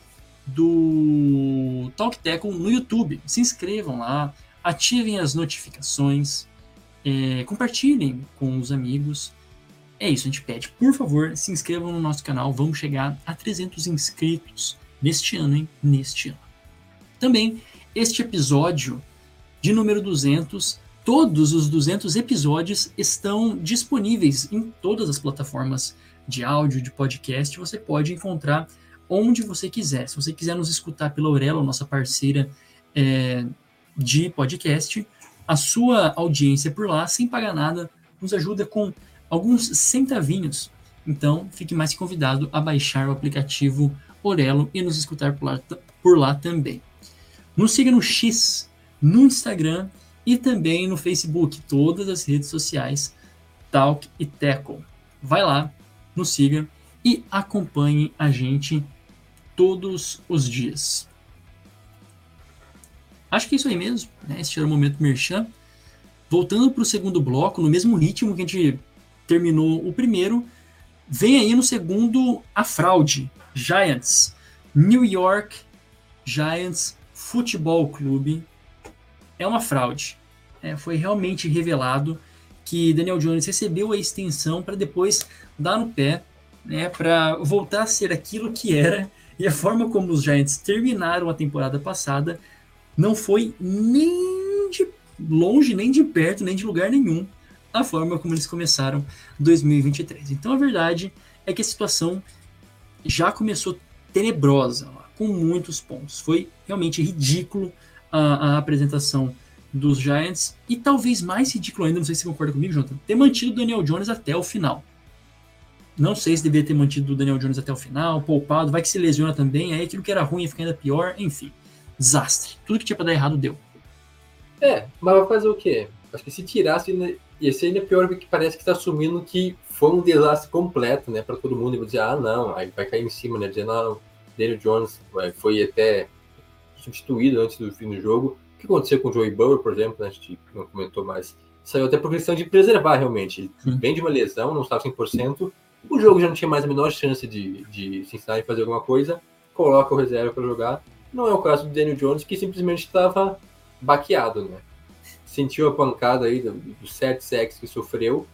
do Talk Teco no YouTube. Se inscrevam lá, ativem as notificações, é, compartilhem com os amigos é isso, a gente pede, por favor, se inscrevam no nosso canal, vamos chegar a 300 inscritos neste ano, hein? Neste ano. Também, este episódio de número 200, todos os 200 episódios estão disponíveis em todas as plataformas de áudio, de podcast, você pode encontrar onde você quiser. Se você quiser nos escutar pela Aurelo, nossa parceira é, de podcast, a sua audiência por lá, sem pagar nada, nos ajuda com alguns centavinhos. Então, fique mais convidado a baixar o aplicativo Orelo e nos escutar por lá, por lá também. Nos siga no X, no Instagram e também no Facebook, todas as redes sociais, Talk e Teco. Vai lá, nos siga e acompanhe a gente todos os dias. Acho que é isso aí mesmo, né? Esse era o momento merchan. Voltando para o segundo bloco, no mesmo ritmo que a gente terminou o primeiro. Vem aí no segundo a fraude. Giants. New York Giants Futebol Clube é uma fraude. É, foi realmente revelado que Daniel Jones recebeu a extensão para depois dar no pé, né, para voltar a ser aquilo que era. E a forma como os Giants terminaram a temporada passada não foi nem de longe, nem de perto, nem de lugar nenhum a forma como eles começaram 2023. Então a verdade é que a situação já começou tenebrosa, com muitos pontos. Foi realmente ridículo a, a apresentação dos Giants e talvez mais ridículo ainda, não sei se você concorda comigo, Jonathan, ter mantido o Daniel Jones até o final. Não sei se deveria ter mantido o Daniel Jones até o final, poupado, vai que se lesiona também, aí aquilo que era ruim fica ainda pior, enfim. Desastre. Tudo que tinha pra dar errado deu. É, mas vai fazer o quê? Acho que se tirasse, ia ser ainda pior porque parece que está assumindo que foi um desastre completo, né, para todo mundo. E vou dizer, ah, não, aí vai cair em cima, né, dizendo, não, Daniel Jones foi até substituído antes do fim do jogo. O que aconteceu com o Joey Burrow, por exemplo, né, a gente não comentou mais, saiu até por questão de preservar realmente. Ele Sim. vem de uma lesão, não estava 100%, o jogo já não tinha mais a menor chance de, de e fazer alguma coisa, coloca o reserva para jogar. Não é o caso do Daniel Jones, que simplesmente estava baqueado, né? Sentiu a pancada aí dos do sete sacks que sofreu,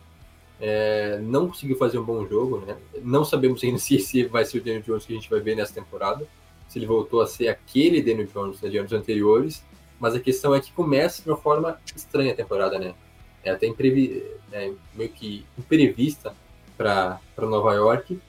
é, não conseguiu fazer um bom jogo, né? Não sabemos ainda se esse vai ser o Daniel Jones que a gente vai ver nessa temporada, se ele voltou a ser aquele Daniel Jones né, de anos anteriores, mas a questão é que começa de uma forma estranha a temporada, né? É até imprevi é, meio que imprevista para Nova York,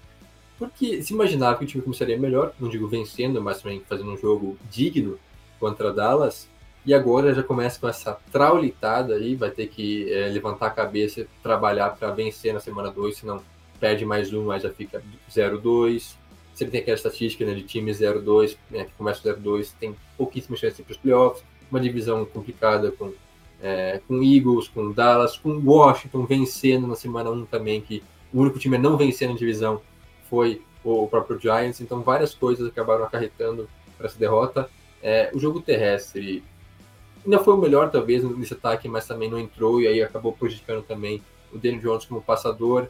porque se imaginava que o time começaria melhor, não digo vencendo, mas também fazendo um jogo digno contra Dallas, e agora já começa com essa traulitada aí, vai ter que é, levantar a cabeça, trabalhar para vencer na semana 2, senão perde mais um, mas já fica 0-2. Sempre tem aquela estatística né, de time 0-2, né, que começa 0-2, tem pouquíssimas chances para os playoffs, uma divisão complicada com, é, com Eagles, com Dallas, com Washington vencendo na semana 1 também, que o único time a não vencer na divisão foi o próprio Giants, então várias coisas acabaram acarretando para essa derrota. É, o jogo terrestre ainda foi o melhor, talvez, nesse ataque, mas também não entrou e aí acabou prejudicando também o Daniel Jones como passador.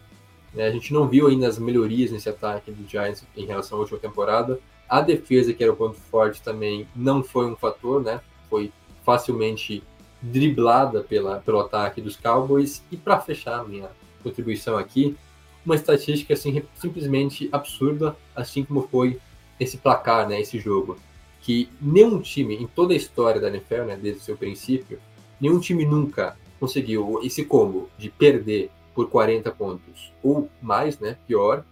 É, a gente não viu ainda as melhorias nesse ataque do Giants em relação à última temporada. A defesa, que era o ponto forte, também não foi um fator, né? Foi facilmente driblada pela, pelo ataque dos Cowboys. E para fechar a minha contribuição aqui, uma estatística assim, simplesmente absurda, assim como foi esse placar, né, esse jogo que nenhum time em toda a história da NFL, né, desde o seu princípio, nenhum time nunca conseguiu esse combo de perder por 40 pontos. Ou mais, né, pior,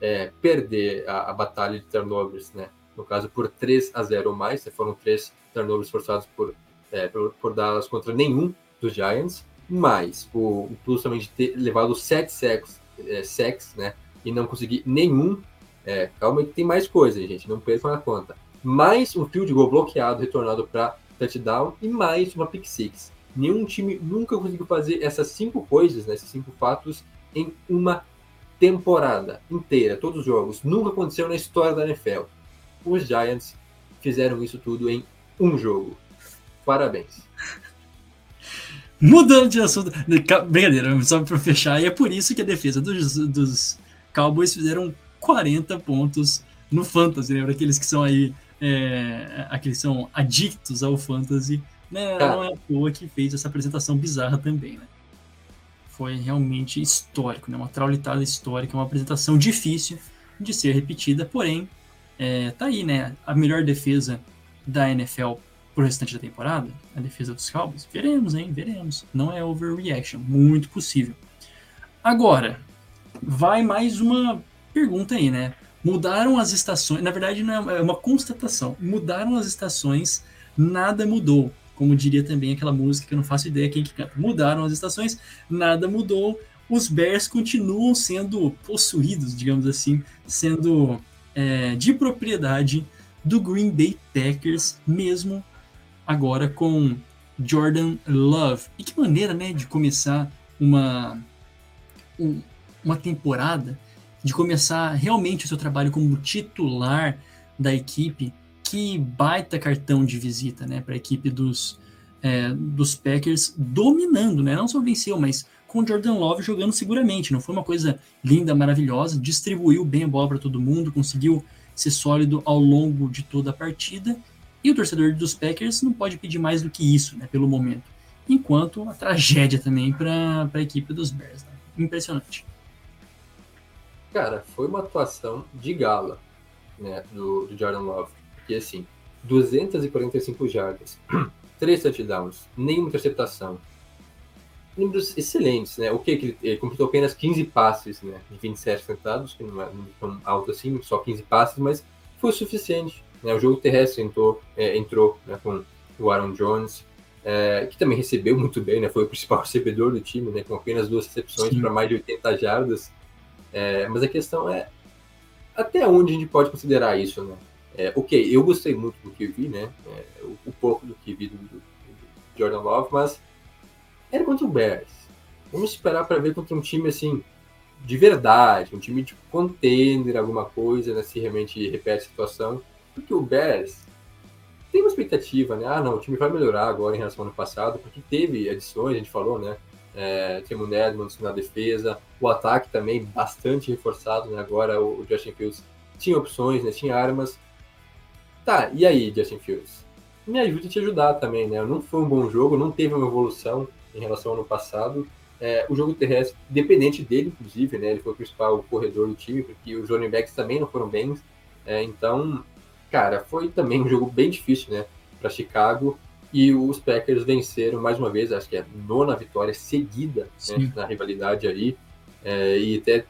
é, perder a, a, batalha de turnovers, né, no caso por 3 a 0 ou mais, né, foram três turnovers forçados por, é, por, por, Dallas contra nenhum dos Giants, mais o, o plus também de ter levado 7 sacks, é, sacks né, e não conseguir nenhum, é, calma que tem mais coisa, gente, não percam a conta. Mais um field goal bloqueado retornado para touchdown e mais uma pick six. Nenhum time nunca conseguiu fazer essas cinco coisas, né, esses cinco fatos, em uma temporada inteira, todos os jogos. Nunca aconteceu na história da NFL. Os Giants fizeram isso tudo em um jogo. Parabéns. Mudando de assunto. Brincadeira, só para fechar, e é por isso que a defesa dos, dos Cowboys fizeram 40 pontos no Fantasy, né? Para aqueles que são aí é, aqueles são adictos ao fantasy, né? Não é à toa que fez essa apresentação bizarra também, né? Foi realmente histórico, né? Uma traulitada histórica, uma apresentação difícil de ser repetida, porém, é, tá aí, né? A melhor defesa da NFL pro restante da temporada, a defesa dos Cowboys. Veremos, hein? Veremos. Não é overreaction, muito possível. Agora, vai mais uma pergunta aí, né? Mudaram as estações, na verdade não é, é uma constatação. Mudaram as estações, nada mudou. Como diria também aquela música que eu não faço ideia quem que canta. Mudaram as estações, nada mudou. Os Bears continuam sendo possuídos, digamos assim, sendo é, de propriedade do Green Bay Packers, mesmo agora com Jordan Love. E que maneira, né, de começar uma, uma temporada de começar realmente o seu trabalho como titular da equipe, que baita cartão de visita, né, para a equipe dos, é, dos Packers dominando, né, não só venceu, mas com Jordan Love jogando seguramente, não foi uma coisa linda, maravilhosa, distribuiu bem a bola para todo mundo, conseguiu ser sólido ao longo de toda a partida E o torcedor dos Packers não pode pedir mais do que isso, né, pelo momento. Enquanto a tragédia também para a equipe dos Bears. Né? Impressionante. Cara, foi uma atuação de gala né, do, do Jordan Love. Porque, assim, 245 jardas, 3 touchdowns, nenhuma interceptação. Números excelentes, né? O que? Ele, ele completou apenas 15 passes, né? De 27 tentados, que não é tão alto assim, só 15 passes, mas foi o suficiente. Né? O jogo terrestre entrou, é, entrou né, com o Aaron Jones, é, que também recebeu muito bem, né? Foi o principal recebedor do time, né? Com apenas duas recepções para mais de 80 jardas. É, mas a questão é até onde a gente pode considerar isso, né? É, ok, eu gostei muito do que vi, né? É, o, o, pouco do que vi do, do, Jordan Love, mas era contra o Bears. Vamos esperar para ver contra um time assim de verdade, um time de contender, alguma coisa, né? Se realmente repete a situação. Porque o Bears tem uma expectativa, né? Ah, não, o time vai melhorar agora em relação ao ano passado, porque teve adições, a gente falou, né? É, temos Edmonds na defesa, o ataque também bastante reforçado, né? Agora o, Justin Fields tinha opções, né? Tinha armas. Tá, e aí, Justin Fields? Me ajude a te ajudar também, né? Não foi um bom jogo, não teve uma evolução em relação ao ano passado. É, o jogo terrestre, dependente dele, inclusive, né? Ele foi o principal corredor do time, porque os running backs também não foram bem. É, então, cara, foi também um jogo bem difícil, né, para Chicago. E os Packers venceram mais uma vez, acho que é a nona vitória seguida né, na rivalidade aí. É, e até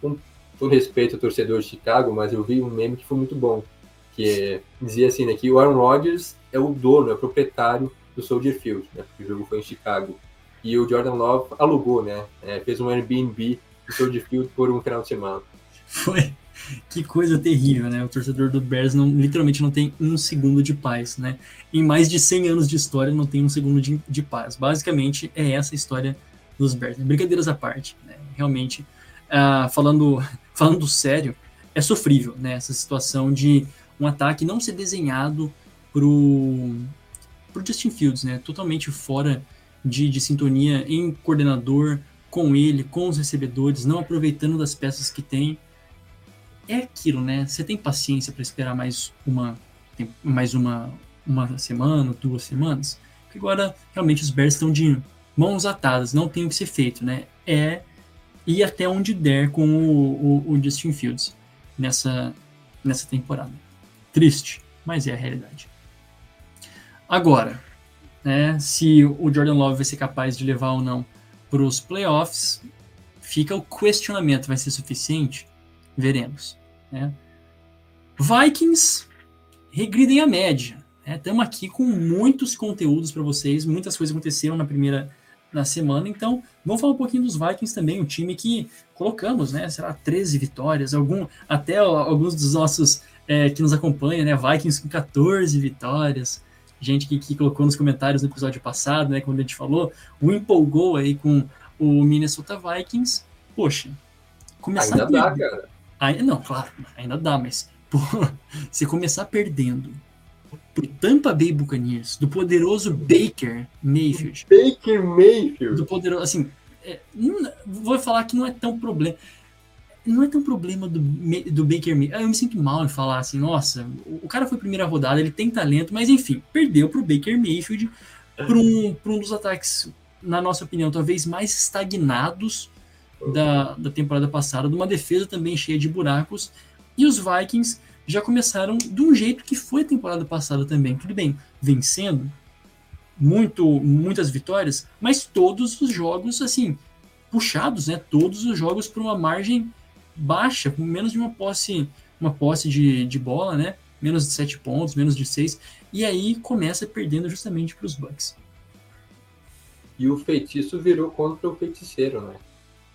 com todo respeito ao torcedor de Chicago, mas eu vi um meme que foi muito bom, que dizia assim, né, que o Aaron Rodgers é o dono, é o proprietário do Soldier Field, né, porque o jogo foi em Chicago. E o Jordan Love alugou, né, é, fez um Airbnb do Soldier Field por um final de semana. Foi, que coisa terrível, né? O torcedor do Bears não, literalmente não tem um segundo de paz, né? Em mais de 100 anos de história, não tem um segundo de, de paz. Basicamente, é essa a história dos Bears. Brincadeiras à parte, né? Realmente, uh, falando, falando sério, é sofrível, né? Essa situação de um ataque não ser desenhado pro, pro Justin Fields, né? Totalmente fora de, de sintonia em coordenador com ele, com os recebedores, não aproveitando das peças que tem é aquilo, né? Você tem paciência para esperar mais uma mais uma uma semana, duas semanas? Porque agora realmente os Bears estão de mãos atadas, não tem o que ser feito, né? É ir até onde der com o, o, o Justin Fields nessa nessa temporada. Triste, mas é a realidade. Agora, né, se o Jordan Love vai ser capaz de levar ou não para os playoffs, fica o questionamento: vai ser suficiente? Veremos. Né? Vikings regridem a média. Estamos né? aqui com muitos conteúdos para vocês, muitas coisas aconteceram na primeira na semana, então vamos falar um pouquinho dos Vikings também, um time que colocamos, né, será 13 vitórias, algum, até alguns dos nossos é, que nos acompanham, né, Vikings com 14 vitórias, gente que, que colocou nos comentários no episódio passado, né, quando a gente falou, o empolgou aí com o Minnesota Vikings, poxa, começar Ainda dá, cara. Ainda, não, claro, ainda dá, mas pô, você começar perdendo pro Tampa Bay Buccaneers, do poderoso Baker Mayfield. Baker Mayfield. Do poderoso, assim, é, não, vou falar que não é tão problema. Não é tão problema do, do Baker Mayfield. Eu me sinto mal em falar assim, nossa, o, o cara foi primeira rodada, ele tem talento, mas enfim, perdeu pro Baker Mayfield para um, um dos ataques, na nossa opinião, talvez mais estagnados da, da temporada passada, de uma defesa também cheia de buracos, e os Vikings já começaram de um jeito que foi a temporada passada também. Tudo bem, vencendo, muito, muitas vitórias, mas todos os jogos, assim, puxados, né? Todos os jogos por uma margem baixa, com menos de uma posse, uma posse de, de bola, né? Menos de sete pontos, menos de seis, e aí começa perdendo justamente para os Bucks. E o feitiço virou contra o feiticeiro, né?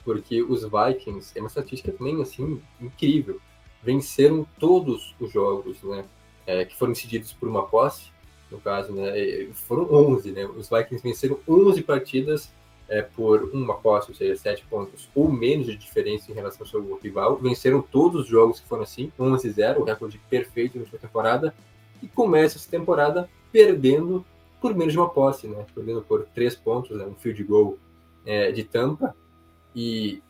porque os Vikings, é uma estatística também assim incrível, venceram todos os jogos, né, é, que foram decididos por uma posse, no caso, né, foram 11, né, os Vikings venceram 11 partidas é, por uma posse, ou seja, 7 pontos ou menos de diferença em relação ao seu rival, venceram todos os jogos que foram assim, 11-0, o recorde perfeito na sua temporada, e começa essa temporada perdendo por menos de uma posse, né, perdendo por 3 pontos, né, um field goal é, de Tampa, e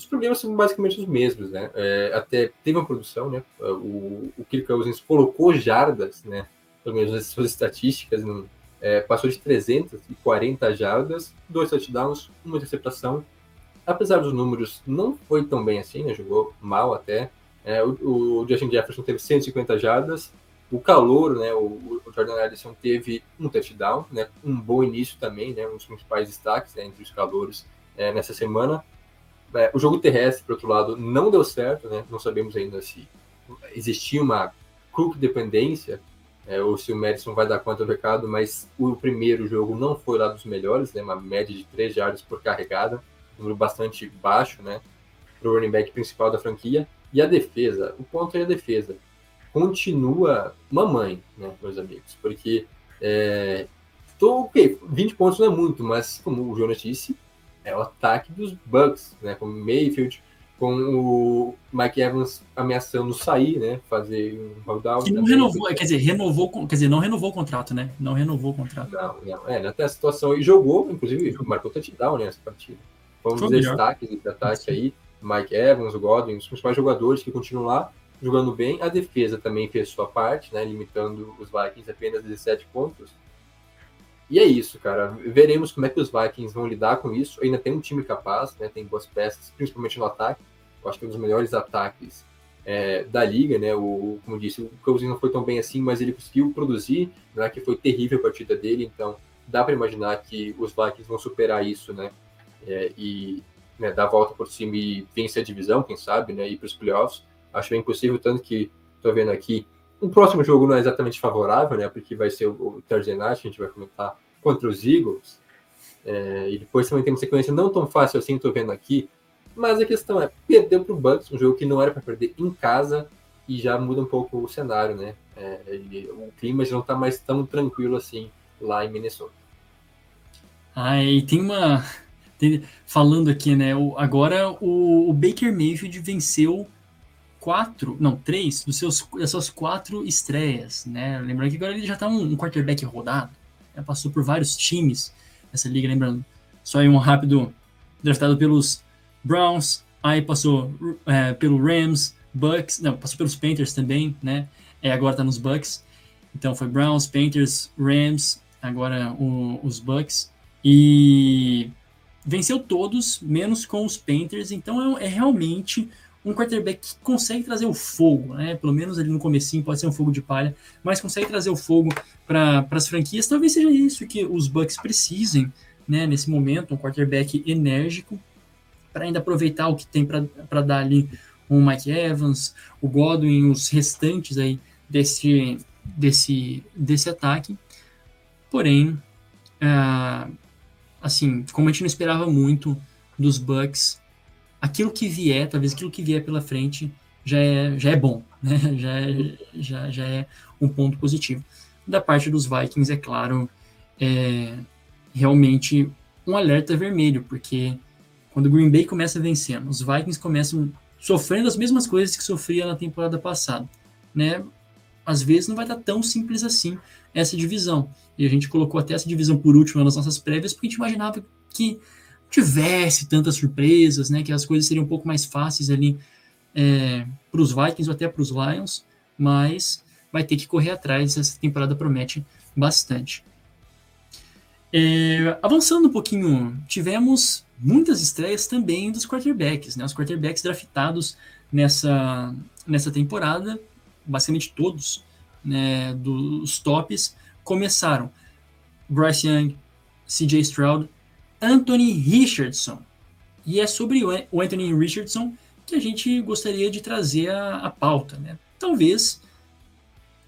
os problemas são basicamente os mesmos, né? É, até teve uma produção, né? O, o Kirk Cousins colocou jardas, né? Pelo menos nas suas estatísticas, no, é, passou de 340 jardas, dois touchdowns, uma interceptação. Apesar dos números, não foi tão bem assim, né? Jogou mal até. É, o, o, Justin Jefferson teve 150 jardas. O calor, né? O, o Jordan Addison teve um touchdown, né? Um bom início também, né? Um dos principais destaques né, entre os calouros é, nessa semana. É, o jogo terrestre, por outro lado, não deu certo, né? Não sabemos ainda se existia uma Cook dependência é, ou se o Madison vai dar conta do recado, mas o primeiro jogo não foi lá dos melhores, né? Uma média de 3 jardas por carregada, número bastante baixo, né? Para o running back principal da franquia. E a defesa, o ponto é a defesa. Continua mamãe, né, meus amigos? Porque é, tô, ok, 20 pontos não é muito, mas como o Jonas disse, é o ataque dos Bucks, né? Com Mayfield, com o Mike Evans ameaçando sair, né? Fazer um holdout. Que não renovou, quer dizer, renovou, quer dizer, não renovou o contrato, né? Não renovou o contrato. Não, não. É, até a situação e jogou, inclusive, marcou touchdown né, nessa partida. Foi um dos destaques de ataque aí. Mike Evans, o Godwin, os principais jogadores que continuam lá jogando bem. A defesa também fez sua parte, né? Limitando os Vikings apenas 17 pontos. E é isso, cara. Veremos como é que os Vikings vão lidar com isso. Ainda tem um time capaz, né? Tem boas peças, principalmente no ataque. Acho que é um dos melhores ataques é, da liga, né? O, como disse, o Cousins não foi tão bem assim, mas ele conseguiu produzir, né? Que foi terrível a partida dele. Então, dá para imaginar que os Vikings vão superar isso, né? É, e né, dar a volta por cima e vencer a divisão, quem sabe, né? Ir para os playoffs. Acho bem possível, tanto que estou vendo aqui o próximo jogo não é exatamente favorável, né? Porque vai ser o, o Thursday Night, a gente vai comentar contra os Eagles. É, e depois também tem uma sequência não tão fácil assim, estou vendo aqui. Mas a questão é, perdeu para o Bucks, um jogo que não era para perder em casa, e já muda um pouco o cenário, né? É, o clima já não está mais tão tranquilo assim lá em Minnesota. Ah, e tem uma. Tem, falando aqui, né? O, agora o, o Baker Mayfield venceu quatro, não, três dos seus, das quatro estreias, né? Lembrando que agora ele já tá um, quarterback rodado, né? passou por vários times nessa liga, lembrando. Só aí um rápido draftado pelos Browns, aí passou é, pelo Rams, Bucks, não, passou pelos Panthers também, né? É, agora tá nos Bucks. Então foi Browns, Panthers, Rams, agora o, os Bucks. E venceu todos, menos com os Panthers. Então é, é realmente um quarterback que consegue trazer o fogo, né? Pelo menos ali no comecinho pode ser um fogo de palha, mas consegue trazer o fogo para as franquias. Talvez seja isso que os Bucks precisem, né? Nesse momento, um quarterback enérgico para ainda aproveitar o que tem para dar ali o Mike Evans, o Godwin, os restantes aí desse desse desse ataque. Porém, uh, assim, como a gente não esperava muito dos Bucks aquilo que vier, talvez aquilo que vier pela frente já é, já é bom, né? Já é, já, já é um ponto positivo. Da parte dos Vikings, é claro, é realmente um alerta vermelho, porque quando o Green Bay começa vencendo, os Vikings começam sofrendo as mesmas coisas que sofria na temporada passada, né? Às vezes não vai estar tão simples assim essa divisão. E a gente colocou até essa divisão por último nas nossas prévias, porque a gente imaginava que tivesse tantas surpresas, né, que as coisas seriam um pouco mais fáceis ali é, para os Vikings ou até para os Lions, mas vai ter que correr atrás, essa temporada promete bastante. É, avançando um pouquinho, tivemos muitas estreias também dos quarterbacks, né, os quarterbacks draftados nessa, nessa temporada, basicamente todos né, dos tops começaram. Bryce Young, CJ Stroud, Anthony Richardson. E é sobre o Anthony Richardson que a gente gostaria de trazer a, a pauta. Né? Talvez,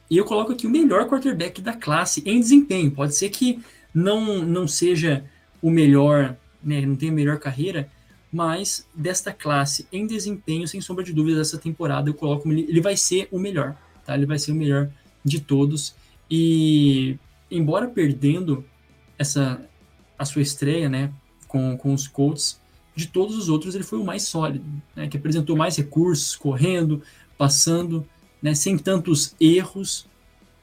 e eu coloco aqui o melhor quarterback da classe em desempenho. Pode ser que não, não seja o melhor, né, não tenha a melhor carreira, mas desta classe em desempenho, sem sombra de dúvida, dessa temporada, eu coloco ele, ele vai ser o melhor, tá? Ele vai ser o melhor de todos. E embora perdendo essa, a sua estreia, né, com, com os Colts, de todos os outros ele foi o mais sólido, né, que apresentou mais recursos, correndo, passando, né, sem tantos erros,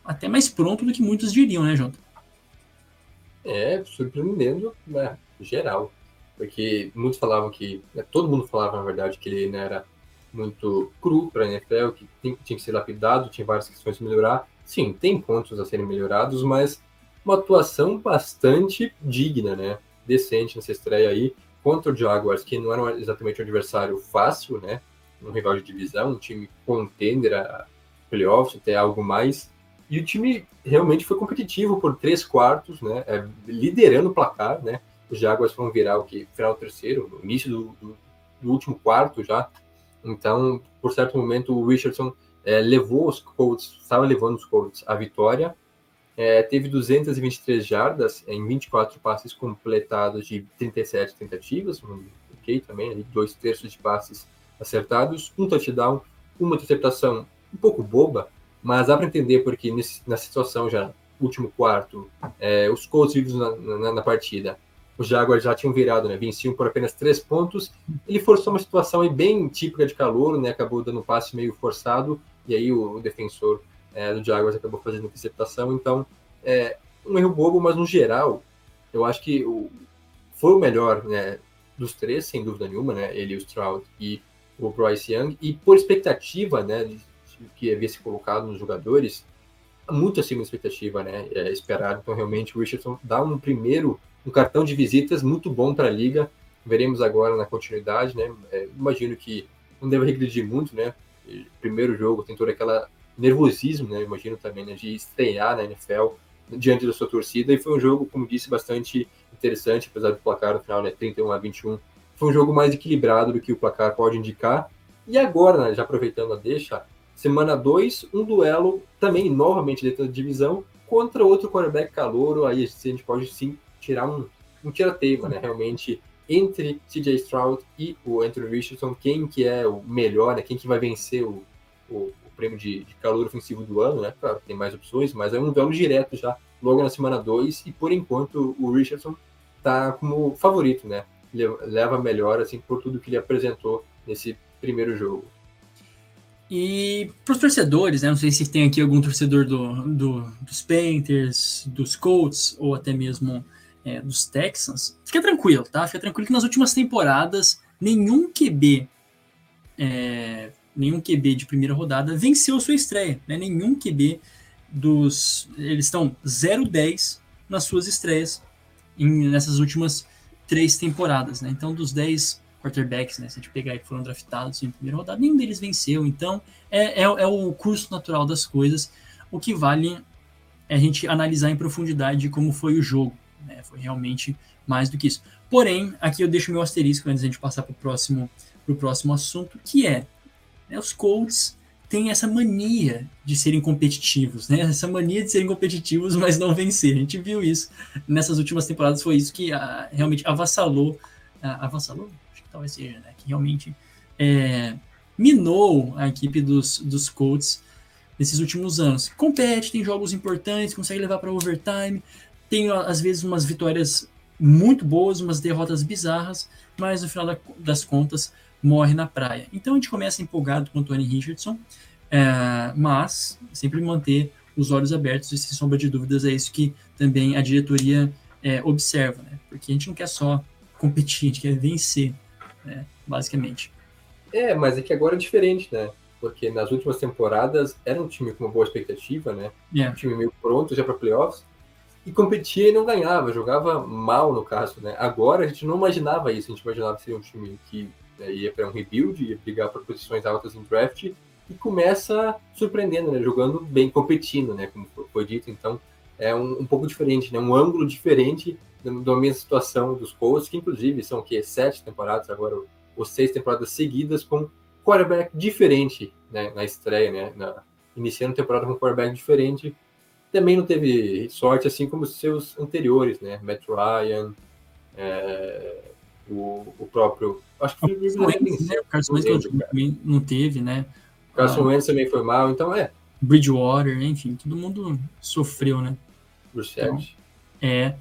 até mais pronto do que muitos diriam, né, Jota? É, surpreendendo, né, geral. Porque muitos falavam que, né, todo mundo falava, na verdade, que ele né, era muito cru para a NFL, que tinha que ser lapidado, tinha várias questões a melhorar. Sim, tem pontos a serem melhorados, mas uma atuação bastante digna, né? Decente nessa estreia aí contra o Jaguars, que não era exatamente um adversário fácil, né? Um rival de divisão, um time contender a playoffs, até algo mais. E o time realmente foi competitivo por três quartos, né? É, liderando o placar, né? Os Jaguars foram virar o que? Final terceiro, no início do, do, do último quarto já. Então, por certo momento, o Richardson é, levou os Colts, estava levando os Colts à vitória. É, teve 223 jardas em 24 passes completados de 37 tentativas, um ok também, ali, dois terços de passes acertados, um touchdown, uma interceptação um pouco boba, mas dá para entender porque nesse, nessa situação já, último quarto, é, os Colts vivos na, na, na partida, os Jaguars já tinham virado, né? Venciam por apenas três pontos. Ele forçou uma situação aí bem típica de calor, né? Acabou dando um passe meio forçado, e aí o, o defensor é, do Jaguars acabou fazendo interceptação. Então, é um erro bobo, mas no geral, eu acho que o, foi o melhor, né? Dos três, sem dúvida nenhuma, né? Ele, o Stroud e o Bryce Young. E por expectativa, né? De, que havia se colocado nos jogadores, muito acima da expectativa, né? É esperado. Então, realmente, o Richardson dá um primeiro um cartão de visitas muito bom para a liga. Veremos agora na continuidade, né? É, imagino que não deve regredir muito, né? Primeiro jogo tem todo aquele nervosismo, né? Imagino também né? de estrear na NFL diante da sua torcida. E foi um jogo, como disse, bastante interessante, apesar do placar no final, né? 31 a 21. Foi um jogo mais equilibrado do que o placar pode indicar. E agora, né? já aproveitando a deixa, semana 2, um duelo também novamente dentro da divisão contra outro quarterback calouro. Aí a gente pode sim tirar um, um tira-teima, né? Realmente, entre CJ Stroud e o Andrew Richardson, quem que é o melhor, né? Quem que vai vencer o, o, o prêmio de, de calor ofensivo do ano, né? Claro, tem mais opções, mas é um duelo direto já, logo na semana 2, e por enquanto o Richardson tá como favorito, né? Leva melhor, assim, por tudo que ele apresentou nesse primeiro jogo. E para os torcedores, né, não sei se tem aqui algum torcedor do, do, dos Panthers, dos Colts, ou até mesmo é, dos Texans, fica tranquilo, tá? Fica tranquilo que nas últimas temporadas nenhum QB, é, nenhum QB de primeira rodada venceu sua estreia, né? Nenhum QB dos, eles estão 0-10 nas suas estreias em, nessas últimas três temporadas, né? Então dos 10 quarterbacks, né? Se a gente pegar que foram draftados em primeira rodada, nenhum deles venceu. Então é, é, é o curso natural das coisas. O que vale é a gente analisar em profundidade como foi o jogo. Né? Foi realmente mais do que isso. Porém, aqui eu deixo meu asterisco antes de a gente passar para o próximo, pro próximo assunto, que é né, os Colts têm essa mania de serem competitivos, né? Essa mania de serem competitivos, mas não vencer. A gente viu isso nessas últimas temporadas, foi isso que ah, realmente avassalou, ah, avassalou, acho que talvez seja, né? Que realmente é, minou a equipe dos, dos Colts nesses últimos anos. Compete, tem jogos importantes, consegue levar para overtime, tem, às vezes, umas vitórias muito boas, umas derrotas bizarras, mas no final das contas morre na praia. Então a gente começa empolgado com o Tony Richardson, é, mas sempre manter os olhos abertos e sem sombra de dúvidas é isso que também a diretoria é, observa, né? Porque a gente não quer só competir, a gente quer vencer, né? basicamente. É, mas é que agora é diferente, né? Porque nas últimas temporadas era um time com uma boa expectativa, né? Yeah. É. Um time meio pronto já para playoffs e competia e não ganhava, jogava mal no caso, né? Agora a gente não imaginava isso, a gente imaginava que seria um time que né, ia para um rebuild, ia brigar por posições altas em draft e começa surpreendendo, né? Jogando bem, competindo, né? Como foi dito, então é um, um pouco diferente, né? Um ângulo diferente da mesma situação dos Colts, que inclusive são o quê? Sete temporadas agora, ou seis temporadas seguidas com quarterback diferente, né? Na estreia, né? Na, iniciando a temporada com um quarterback diferente também não teve sorte, assim como os seus anteriores, né? Matt Ryan, é, o, o próprio. Acho que o, Wentz, né? o Carson Wentz também não teve, né? O Carson ah, Wentz também foi mal, então é. Bridgewater, enfim, todo mundo sofreu, né? Brissett. Então, é.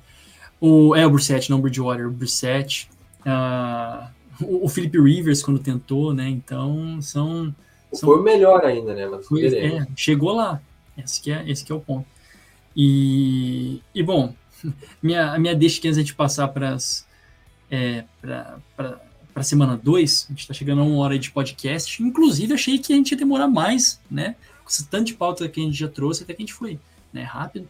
O, é o Brissett, não o Bridgewater, o Brissett. Uh, o, o Philip Rivers, quando tentou, né? Então, são. são foi melhor ainda, né? Mas foi, é, chegou lá. Esse que é, esse que é o ponto. E, e bom, minha, minha deixa que antes de passar para é, a semana 2. A gente está chegando a uma hora de podcast. Inclusive, achei que a gente ia demorar mais, né? Com esse tanto de pauta que a gente já trouxe, até que a gente foi né, rápido.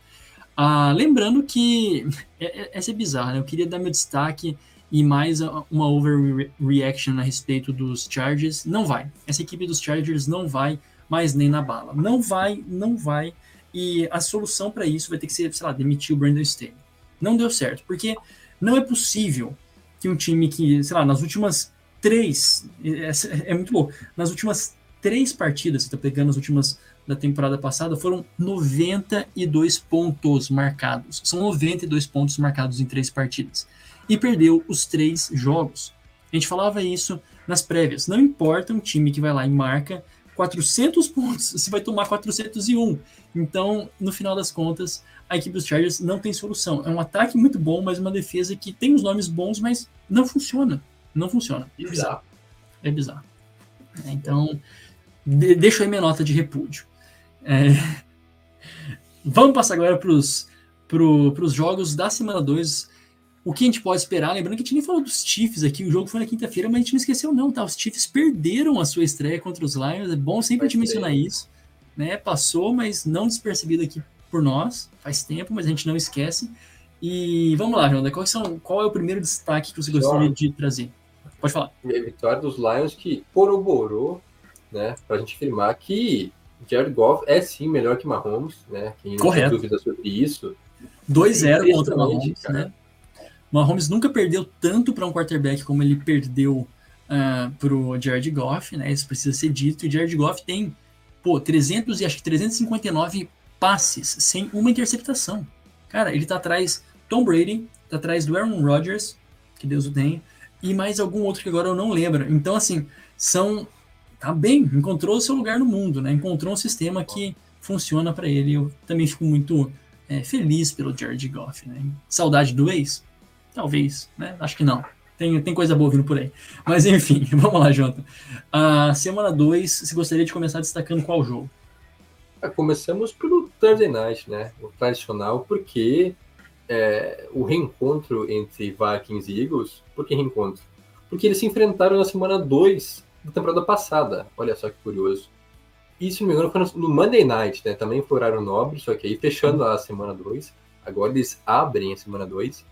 Ah, lembrando que é, é, essa é bizarra, né? Eu queria dar meu destaque e mais uma overreaction a respeito dos Chargers. Não vai. Essa equipe dos Chargers não vai mais nem na bala. Não vai, não vai. E a solução para isso vai ter que ser, sei lá, demitir o Brandon Staley. Não deu certo, porque não é possível que um time que, sei lá, nas últimas três, é, é muito bom, nas últimas três partidas, você tá pegando as últimas da temporada passada, foram 92 pontos marcados. São 92 pontos marcados em três partidas. E perdeu os três jogos. A gente falava isso nas prévias. Não importa um time que vai lá e marca 400 pontos, você vai tomar 401. Então, no final das contas, a equipe dos Chargers não tem solução. É um ataque muito bom, mas uma defesa que tem os nomes bons, mas não funciona. Não funciona. É bizarro. É bizarro. É, então, de, deixa aí minha nota de repúdio. É... Vamos passar agora para os pro, jogos da semana 2. O que a gente pode esperar? Lembrando que a gente nem falou dos Chiefs aqui, o jogo foi na quinta-feira, mas a gente não esqueceu, não, tá? Os Chiefs perderam a sua estreia contra os Lions. É bom sempre a gente mencionar isso. Né? Passou, mas não despercebido aqui por nós, faz tempo, mas a gente não esquece. E vamos lá, Jonathan, qual, são, qual é o primeiro destaque que você gostaria de trazer? Pode falar. A vitória dos Lions que corroborou, né, para a gente afirmar que Jared Goff é sim melhor que Mahomes, né? Quem não tem dúvida sobre isso. 2-0 contra Mahomes, cara. né? Mahomes nunca perdeu tanto para um quarterback como ele perdeu uh, para o Jared Goff, né? Isso precisa ser dito. E o Jared Goff tem, pô, 300 e acho que 359 passes sem uma interceptação. Cara, ele tá atrás Tom Brady, tá atrás do Aaron Rodgers, que Deus o tenha, e mais algum outro que agora eu não lembro. Então, assim, são. Tá bem, encontrou o seu lugar no mundo, né? Encontrou um sistema que funciona para ele. Eu também fico muito é, feliz pelo Jared Goff, né? Saudade do ex? Talvez, né? Acho que não. Tem, tem coisa boa vindo por aí. Mas enfim, vamos lá, Jota. A semana 2, você gostaria de começar destacando qual jogo? Ah, começamos pelo Thursday Night, né? O tradicional, porque é, o reencontro entre Vikings e Eagles. Por que reencontro? Porque eles se enfrentaram na semana 2 da temporada passada. Olha só que curioso. E se não me engano, foi no Monday Night, né? Também foi horário nobre, só que aí fechando a semana 2. Agora eles abrem a semana 2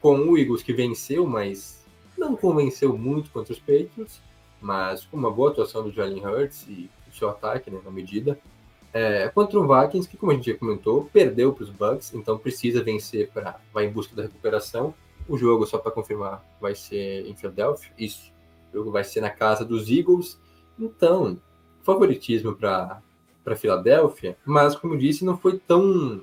com o Eagles que venceu, mas não convenceu muito contra os Patriots, mas com uma boa atuação do Jalen Hurts e o seu ataque, né, na medida. É, contra o Vikings, que como a gente já comentou, perdeu para os Bucks, então precisa vencer para vai em busca da recuperação. O jogo, só para confirmar, vai ser em Philadelphia. Isso. O jogo vai ser na casa dos Eagles. Então, favoritismo para para Filadélfia, mas como disse, não foi tão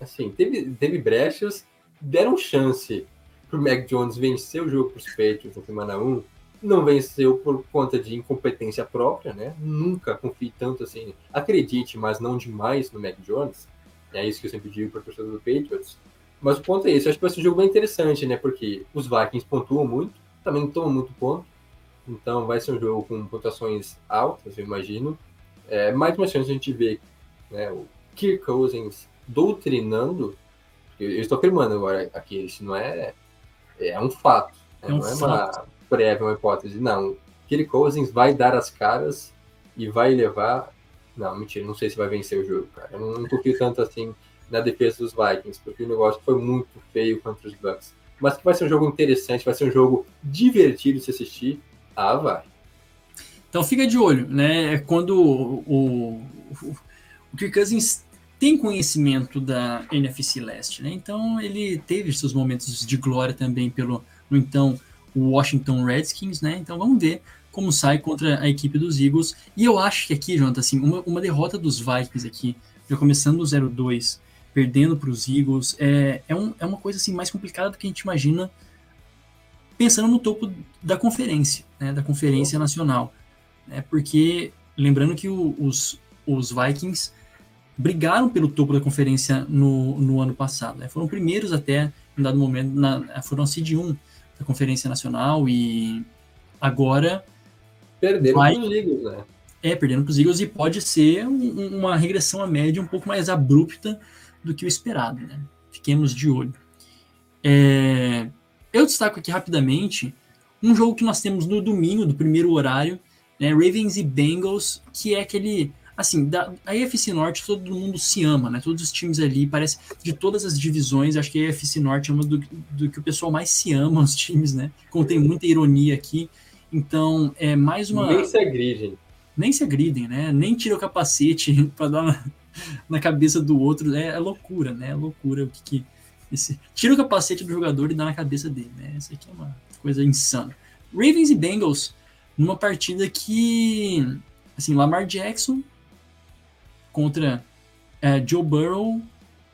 assim, teve, teve brechas, deram chance o Mac Jones vencer o jogo para os Patriots na semana 1, não venceu por conta de incompetência própria, né? Nunca confie tanto assim. Acredite, mas não demais no Mac Jones. É isso que eu sempre digo para o torcedor do Patriots. Mas o ponto é esse. Eu acho que vai ser um jogo bem interessante, né? Porque os Vikings pontuam muito, também tomam muito ponto. Então vai ser um jogo com pontuações altas, eu imagino. É, mais uma chance a gente ver né, o Kirk Cousins doutrinando eu, estou afirmando agora aqui, isso não é. É um fato. É um não é uma prévia, uma hipótese. Não. Kirk Cousins vai dar as caras e vai levar. Não, mentira, não sei se vai vencer o jogo, cara. Eu não, não confio tanto assim na defesa dos Vikings, porque o negócio foi muito feio contra os Bucks. Mas que vai ser um jogo interessante, vai ser um jogo divertido de se assistir. Ah, vai. Então fica de olho, né? Quando o, o, o Kirk Cousins tem conhecimento da NFC Leste, né? Então ele teve seus momentos de glória também pelo, então, o Washington Redskins, né? Então vamos ver como sai contra a equipe dos Eagles. E eu acho que aqui, Jonathan, assim, uma, uma derrota dos Vikings aqui, já começando no 0-2, perdendo para os Eagles, é, é, um, é uma coisa assim mais complicada do que a gente imagina pensando no topo da conferência, né? Da conferência nacional. Né? Porque, lembrando que o, os, os Vikings brigaram pelo topo da conferência no, no ano passado. Né? Foram primeiros até, em dado momento, na, foram a seed 1 da Conferência Nacional e agora... Perderam para os Eagles, né? É, perderam para os Eagles e pode ser um, uma regressão à média um pouco mais abrupta do que o esperado, né? Fiquemos de olho. É, eu destaco aqui rapidamente um jogo que nós temos no domingo, do primeiro horário, né, Ravens e Bengals, que é aquele assim, da, a AFC Norte todo mundo se ama, né? Todos os times ali, parece, de todas as divisões, acho que a AFC Norte é uma do, do que o pessoal mais se ama, os times, né? Contém muita ironia aqui. Então, é mais uma. Nem se agridem. Nem se agridem, né? Nem tira o capacete para dar na, na, cabeça do outro. É, é, loucura, né? É loucura o que, que esse, tira o capacete do jogador e dá na cabeça dele, né? Isso aqui é uma coisa insana. Ravens e Bengals, numa partida que, assim, Lamar Jackson contra é, Joe Burrow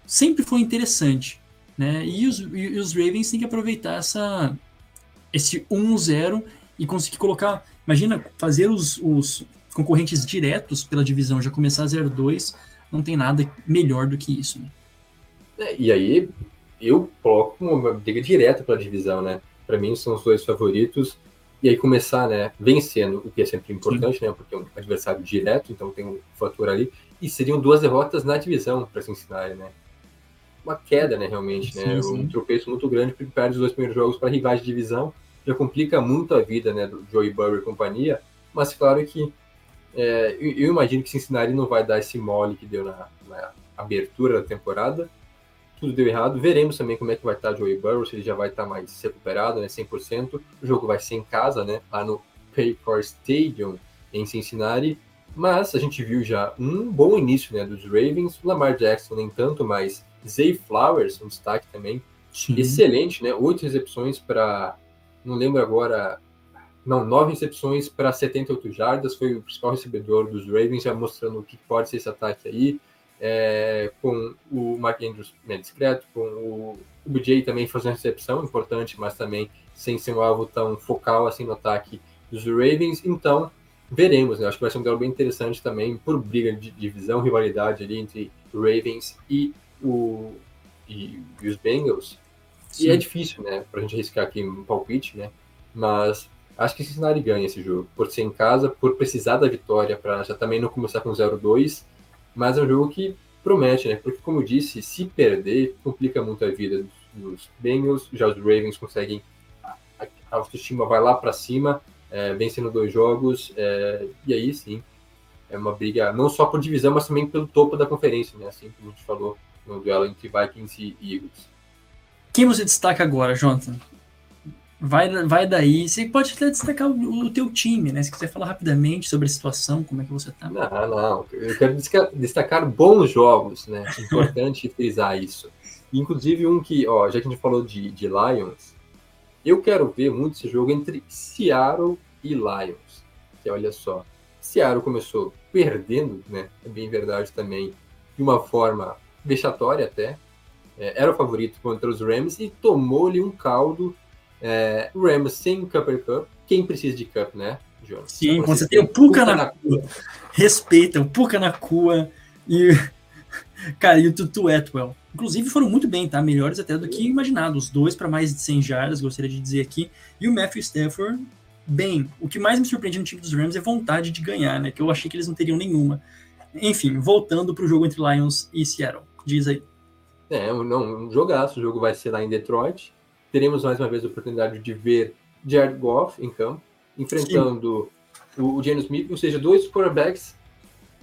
sempre foi interessante, né? E os, e os Ravens têm que aproveitar essa, esse 1-0 e conseguir colocar, imagina, fazer os, os concorrentes diretos pela divisão, já começar 0-2, não tem nada melhor do que isso. Né? É, e aí, eu coloco uma briga direta pela divisão, né? Para mim, são os dois favoritos. E aí começar, né, vencendo, o que é sempre importante, Sim. né? Porque é um adversário direto, então tem um fator ali. E seriam duas derrotas na divisão para Cincinnati, né? Uma queda, né, realmente, né? Sim, Um tropeço muito grande, porque perde os dois primeiros jogos para rivais de divisão. Já complica muito a vida, né, do Joey Burrow e companhia. Mas claro que é, eu, eu, imagino que Cincinnati não vai dar esse mole que deu na, na abertura da temporada. Tudo deu errado. Veremos também como é que vai estar Joey Burrow, se ele já vai estar mais recuperado, né, 100%. O jogo vai ser em casa, né, lá no Paycor Stadium, em Cincinnati. Mas a gente viu já um bom início né, dos Ravens, Lamar Jackson nem tanto, mas Zay Flowers, um destaque também, Sim. excelente, né? Oito recepções para, não lembro agora, não, nove recepções para 78 jardas, foi o principal recebedor dos Ravens, já mostrando o que pode ser esse ataque aí, é, com o Mark Andrews né, discreto, com o, o BJ também fazendo recepção, importante, mas também sem ser um alvo tão focal assim no ataque dos Ravens, então veremos, né? Acho que vai ser um duelo bem interessante também, por briga de divisão, rivalidade ali entre Ravens e, o, e, e os Bengals. Sim. E é difícil, né, pra gente arriscar aqui um palpite, né? Mas acho que Cincinnati ganha esse jogo, por ser em casa, por precisar da vitória, para já também não começar com 0-2, mas é um jogo que promete, né? Porque, como eu disse, se perder, complica muito a vida dos Bengals, já os Ravens conseguem, a autoestima vai lá para cima, é, vencendo dois jogos, é, e aí sim, é uma briga não só por divisão, mas também pelo topo da conferência, né? Assim como a gente falou no duelo entre Vikings e Eagles. Quem você destaca agora, Jonathan? Vai, vai daí. Você pode até destacar o, o teu time, né? Se quiser falar rapidamente sobre a situação, como é que você tá. Não, não. Eu quero destacar bons jogos, né? Importante frisar isso. Inclusive um que, ó, já que a gente falou de, de Lions, eu quero ver muito esse jogo entre Seattle e Lions. Que olha só, Seattle começou perdendo, né? É bem verdade também, de uma forma vexatória até. É, era o favorito contra os Rams e tomou-lhe um caldo. É, Rams sem Cupper Cup. Quem precisa de Cup, né, Jonas? Sim, quando você, tem o Puka na, na cua. Respeita, o Puka na cua e. Cara, e o Tutu Atwell. Inclusive foram muito bem, tá? Melhores até do que imaginado. Os dois para mais de 100 jardas, gostaria de dizer aqui. E o Matthew Stafford, bem. O que mais me surpreende no time dos Rams é vontade de ganhar, né? Que eu achei que eles não teriam nenhuma. Enfim, voltando para o jogo entre Lions e Seattle. Diz aí. É, não, um jogaço. O jogo vai ser lá em Detroit. Teremos mais uma vez a oportunidade de ver Jared Goff em campo, enfrentando Sim. o, o Geno Smith, ou seja, dois quarterbacks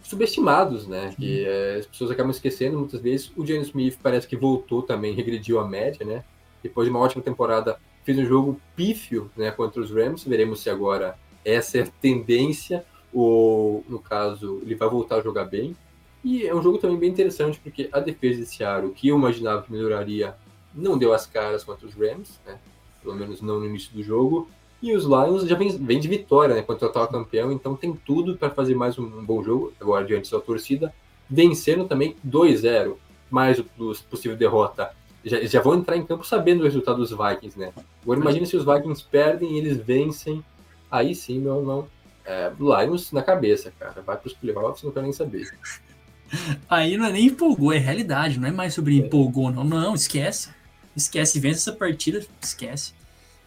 subestimados, né? Que é, as pessoas acabam esquecendo muitas vezes. O James Smith parece que voltou também, regrediu a média, né? Depois de uma ótima temporada, fez um jogo pífio né, contra os Rams. Veremos se agora essa é a tendência ou, no caso, ele vai voltar a jogar bem. E é um jogo também bem interessante, porque a defesa de Seattle, que eu imaginava que melhoraria, não deu as caras contra os Rams, né? Pelo menos não no início do jogo. E os Lions já vem, vem de vitória, né? Contra o atual campeão, então tem tudo para fazer mais um, bom jogo, agora diante da torcida. Vencendo também 2-0, mais do possível derrota. Já, já vão entrar em campo sabendo o resultado dos Vikings, né? Agora imagine se os Vikings perdem e eles vencem. Aí sim, meu irmão. É, Lions na cabeça, cara. Vai para os playoffs, não quero nem saber. Aí não é nem empolgou, é realidade, não é mais sobre é. empolgou, não. Não, esquece. Esquece, vence essa partida, esquece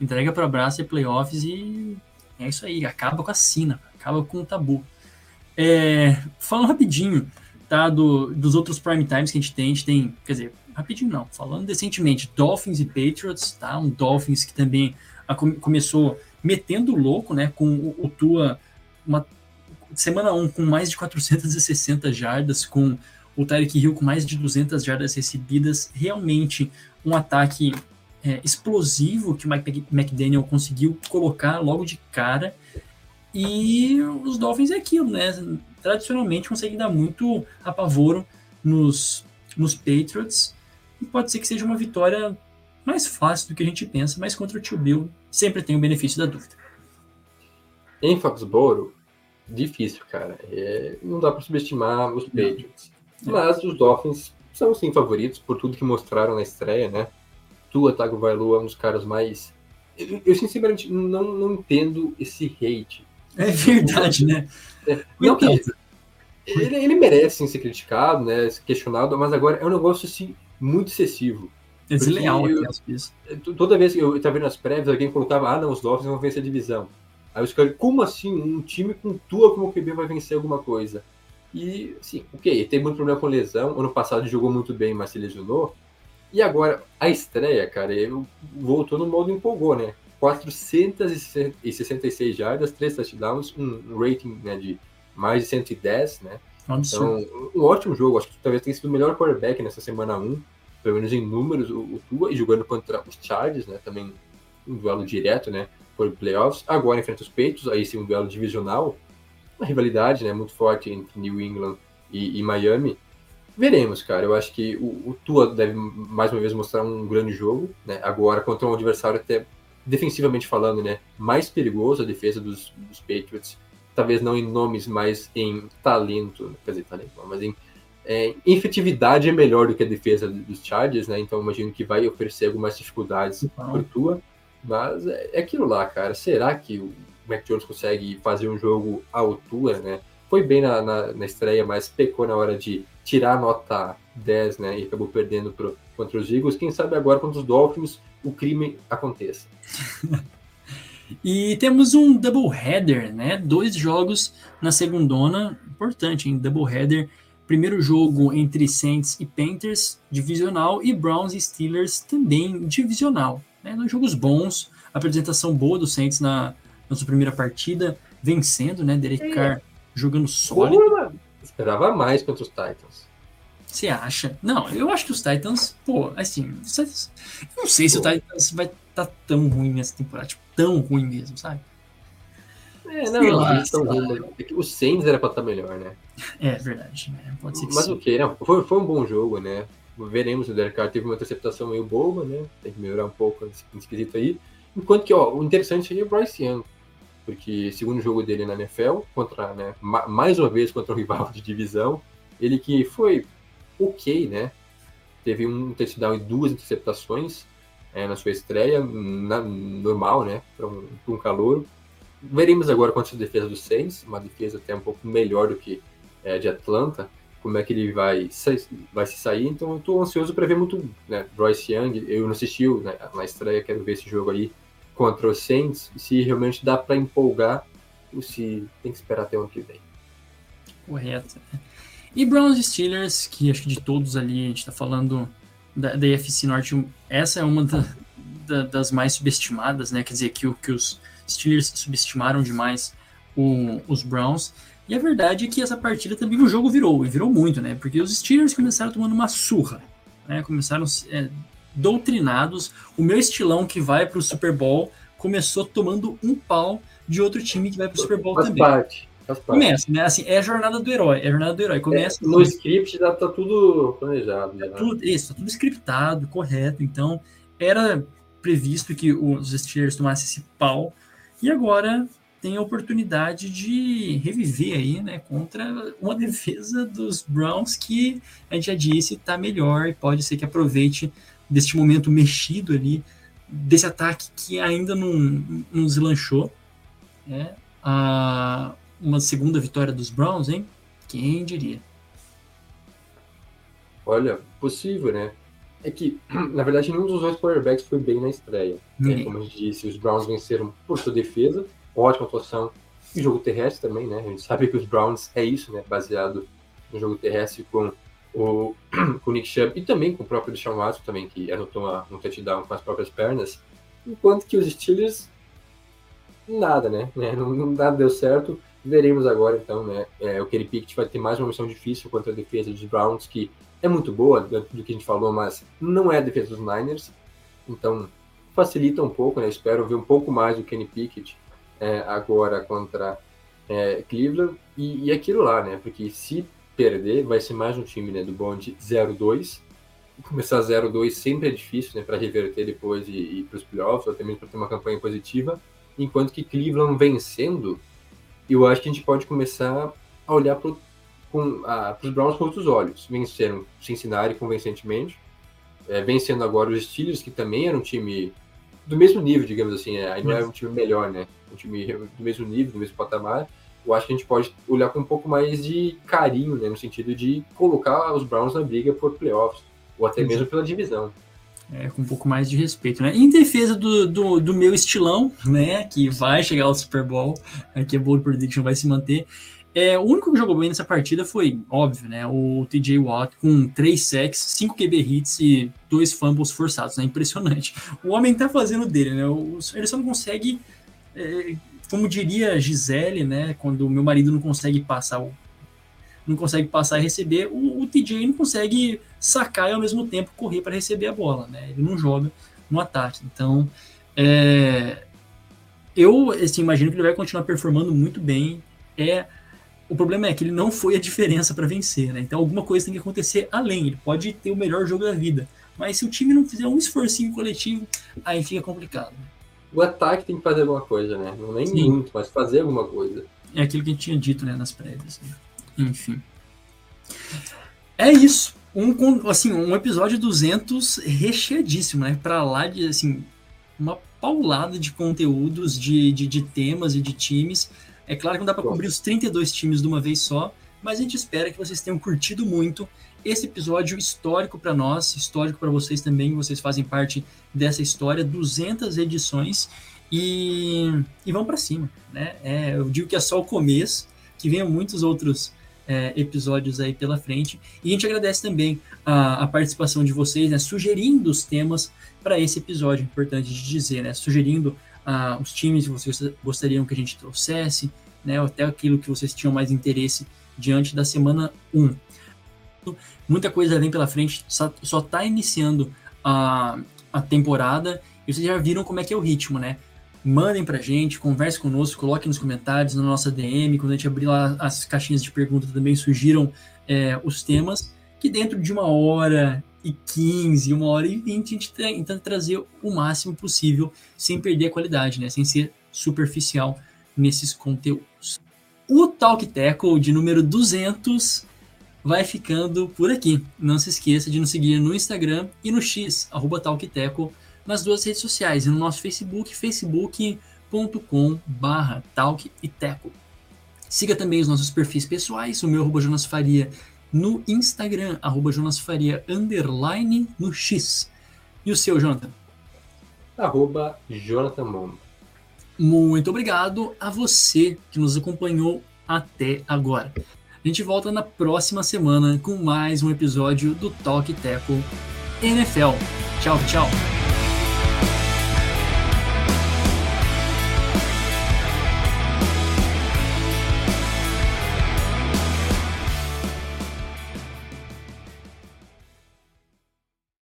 entrega para braço e playoffs e é isso aí, acaba com a sina, acaba com o tabu. É, falando rapidinho, tá, do, dos outros prime times que a gente tem, a gente tem, quer dizer, rapidinho não, falando decentemente, Dolphins e Patriots, tá? Um Dolphins que também a, começou metendo louco, né? Com o, o Tua, uma semana 1 um, com mais de 460 jardas, com o Tyreek Hill com mais de 200 jardas recebidas, realmente um ataque é, explosivo que o Mike McDaniel conseguiu colocar logo de cara. E os Dolphins é aquilo, né? Tradicionalmente conseguem dar muito apavoro nos, nos Patriots. E pode ser que seja uma vitória mais fácil do que a gente pensa, mas contra o Tio Bill sempre tem o benefício da dúvida. Em Foxborough, difícil, cara. É, não dá para subestimar os Patriots. Mas os Dolphins são sim favoritos por tudo que mostraram na estreia, né? Tua Tagovailoa é um dos caras mais. Eu, eu sinceramente não, não entendo esse hate. É verdade, né? É, não que ele, ele merece ser criticado, né? Ser questionado, mas agora é um negócio assim muito excessivo. É desleal eu, Toda vez que eu estava vendo as prévias, alguém colocava, ah, não, os Dolphins vão vencer a divisão. Aí os caras, como assim? Um time com tua como QB vai vencer alguma coisa? E, sim, ok, tem muito problema com lesão. Ano passado jogou muito bem, mas se lesionou. E agora, a estreia, cara, ele voltou no modo empolgou, né? 466 jardas, 3 touchdowns, um rating né, de mais de 110, né? Então, um ótimo jogo. Acho que talvez tenha sido o melhor quarterback nessa semana 1, pelo menos em números, o, o Tua, e jogando contra os Chargers, né? Também um duelo direto, né? Por playoffs. Agora enfrenta os Peitos, aí sim um duelo divisional uma rivalidade né, muito forte entre New England e, e Miami. Veremos, cara. Eu acho que o, o, Tua deve mais uma vez mostrar um grande jogo, né? Agora contra um adversário até defensivamente falando, né, mais perigoso a defesa dos, dos Patriots. Talvez não em nomes, mas em talento, quer dizer, talento, mas em, é, efetividade é melhor do que a defesa dos Chargers, né? Então imagino que vai oferecer algumas dificuldades uhum. para Tua. Mas é, é aquilo lá, cara. Será que o Mac Jones consegue fazer um jogo à altura, né? Foi bem na, na, na estreia, mas pecou na hora de tirar a nota 10, né? E acabou perdendo pro, contra os Eagles. Quem sabe agora contra os Dolphins o crime aconteça. e temos um double header, né? Dois jogos na segundona, importante, hein? Double header. Primeiro jogo entre Saints e Panthers, divisional, e Browns e Steelers também divisional. Né? Dois jogos bons, apresentação boa do Saints na, na sua primeira partida, vencendo, né? Derek. Carr jogando sólido. Esperava mais contra os Titans. Você acha? Não, eu acho que os Titans, pô, assim, Titans, não sei pô. se o Titans vai estar tá tão ruim nessa temporada, tipo, tão ruim mesmo, sabe? É, não, não lá, tão ruim, é que o Saints era pra estar tá melhor, né? É, verdade, né? Pode ser que Mas o que, não, foi, foi um bom jogo, né? Veremos, o Derek Carr teve uma interceptação meio boba, né? Tem que melhorar um pouco nesse esquisito aí. Enquanto que, ó, o interessante é o Bryce Young porque segundo jogo dele na NFL, contra, né, mais uma vez contra um rival de divisão, ele que foi ok, né? Teve um touchdown e duas interceptações é, na sua estreia, na, normal, né? Para um, um calor. Veremos agora contra a defesa do Saints, uma defesa até um pouco melhor do que é, de Atlanta, como é que ele vai, vai se sair. Então eu estou ansioso para ver muito né, Bryce Young. Eu não assisti né, na estreia, quero ver esse jogo aí contra o Saints, se realmente dá para empolgar ou se tem que esperar até o ano que vem. Correto. E Browns e Steelers, que acho que de todos ali, a gente está falando da, da Norte, essa é uma da, da, das mais subestimadas, né? Quer dizer, que, que os Steelers subestimaram demais o, os Browns. E a verdade é que essa partida também o jogo virou, e virou muito, né? Porque os Steelers começaram tomando uma surra, né? Começaram é, doutrinados. O meu estilão que vai para o Super Bowl começou tomando um pau de outro time que vai para o Super Bowl faz também. Parte, faz parte. Começa, né? Assim, é a jornada do herói, é a jornada do herói. Começa. É, no assim, script já tá tudo planejado. Tá tudo, isso, tá tudo scriptado, correto. Então, era previsto que os Steelers tomassem esse pau. E agora tem a oportunidade de reviver aí, né, contra uma defesa dos Browns que a gente já disse está melhor e pode ser que aproveite deste momento mexido ali, desse ataque que ainda não, não deslanchou. É, a, uma segunda vitória dos Browns, hein? Quem diria? Olha, possível, né? É que, na verdade, nenhum dos dois quarterbacks foi bem na estreia. Né? Como a gente disse, os Browns venceram por sua defesa, ótima atuação, e jogo terrestre também, né? A gente sabe que os Browns é isso, né? Baseado no jogo terrestre com o, o Nick Chubb e também com o próprio Deshaun Watson também, que anotou uma, um touchdown com as próprias pernas, enquanto que os Steelers nada, né? Não, não nada deu certo. Veremos agora, então, né? É, o Kenny Pickett vai ter mais uma missão difícil contra a defesa dos Browns, que é muito boa, do que a gente falou, mas não é a defesa dos Niners. Então, facilita um pouco, né? Espero ver um pouco mais do Kenny Pickett é, agora contra é, Cleveland. E, e aquilo lá, né? Porque se perder, vai ser mais um time né, do bonde 0-2. Começar 0-2 sempre é difícil, né? Para reverter depois e ir para os playoffs, ou até mesmo para ter uma campanha positiva. Enquanto que Cleveland vencendo, eu acho que a gente pode começar a olhar para os Browns com outros olhos. Venceram Cincinnati convincentemente, é, vencendo agora os Steelers, que também era um time do mesmo nível, digamos assim, é, aí não é um time melhor, né? Um time do mesmo nível, do mesmo patamar. Eu acho que a gente pode olhar com um pouco mais de carinho, né? No sentido de colocar os Browns na briga por playoffs, ou até mesmo pela divisão. É, com um pouco mais de respeito, né? Em defesa do, do, do, meu estilão, né? Que vai chegar ao Super Bowl, aqui a Bold Prediction vai se manter. É, o único que jogou bem nessa partida foi, óbvio, né? O TJ Watt com 3 sacks, 5 QB hits e 2 fumbles forçados, né? Impressionante. O homem tá fazendo dele, né? O, ele só não consegue, é, como diria Gisele, né? Quando meu marido não consegue passar não consegue passar e receber, o, o TJ não consegue sacar e ao mesmo tempo correr para receber a bola, né? Ele não joga no ataque. Então, é, eu assim, imagino que ele vai continuar performando muito bem. É o problema é que ele não foi a diferença para vencer, né? Então alguma coisa tem que acontecer além. Ele pode ter o melhor jogo da vida, mas se o time não fizer um esforcinho coletivo, aí fica complicado. O ataque tem que fazer alguma coisa, né? Não nem Sim. muito, mas fazer alguma coisa. É aquilo que a gente tinha dito, né, nas prévias. Né? Enfim. É isso. Um, assim, um episódio 200 recheadíssimo, né? Para lá de, assim, uma paulada de conteúdos, de, de, de temas e de times. É claro que não dá para cobrir os 32 times de uma vez só, mas a gente espera que vocês tenham curtido muito esse episódio histórico para nós, histórico para vocês também, vocês fazem parte dessa história, 200 edições e, e vão para cima, né? É, eu digo que é só o começo, que venham muitos outros é, episódios aí pela frente. E a gente agradece também a, a participação de vocês, né, sugerindo os temas para esse episódio, importante de dizer, né, sugerindo ah, os times que vocês gostariam que a gente trouxesse, né, até aquilo que vocês tinham mais interesse diante da semana 1. Muita coisa vem pela frente, só está iniciando a, a temporada e vocês já viram como é que é o ritmo, né? mandem pra gente, converse conosco, coloquem nos comentários, na nossa DM, quando a gente abrir lá as caixinhas de perguntas também surgiram é, os temas, que dentro de uma hora e 15, uma hora e 20, a gente tenta trazer o máximo possível, sem perder a qualidade, né? Sem ser superficial nesses conteúdos. O Talk Tackle de número 200 vai ficando por aqui. Não se esqueça de nos seguir no Instagram e no X, arroba Talk Tackle, nas duas redes sociais e no nosso Facebook, facebook.com barra talk e teco. Siga também os nossos perfis pessoais, o meu arroba Jonas Faria no Instagram, arroba Jonas Faria underline no X. E o seu, Jonathan? Arroba Jonathan Momo. Muito obrigado a você que nos acompanhou até agora. A gente volta na próxima semana com mais um episódio do Talk Teco NFL. Tchau, tchau.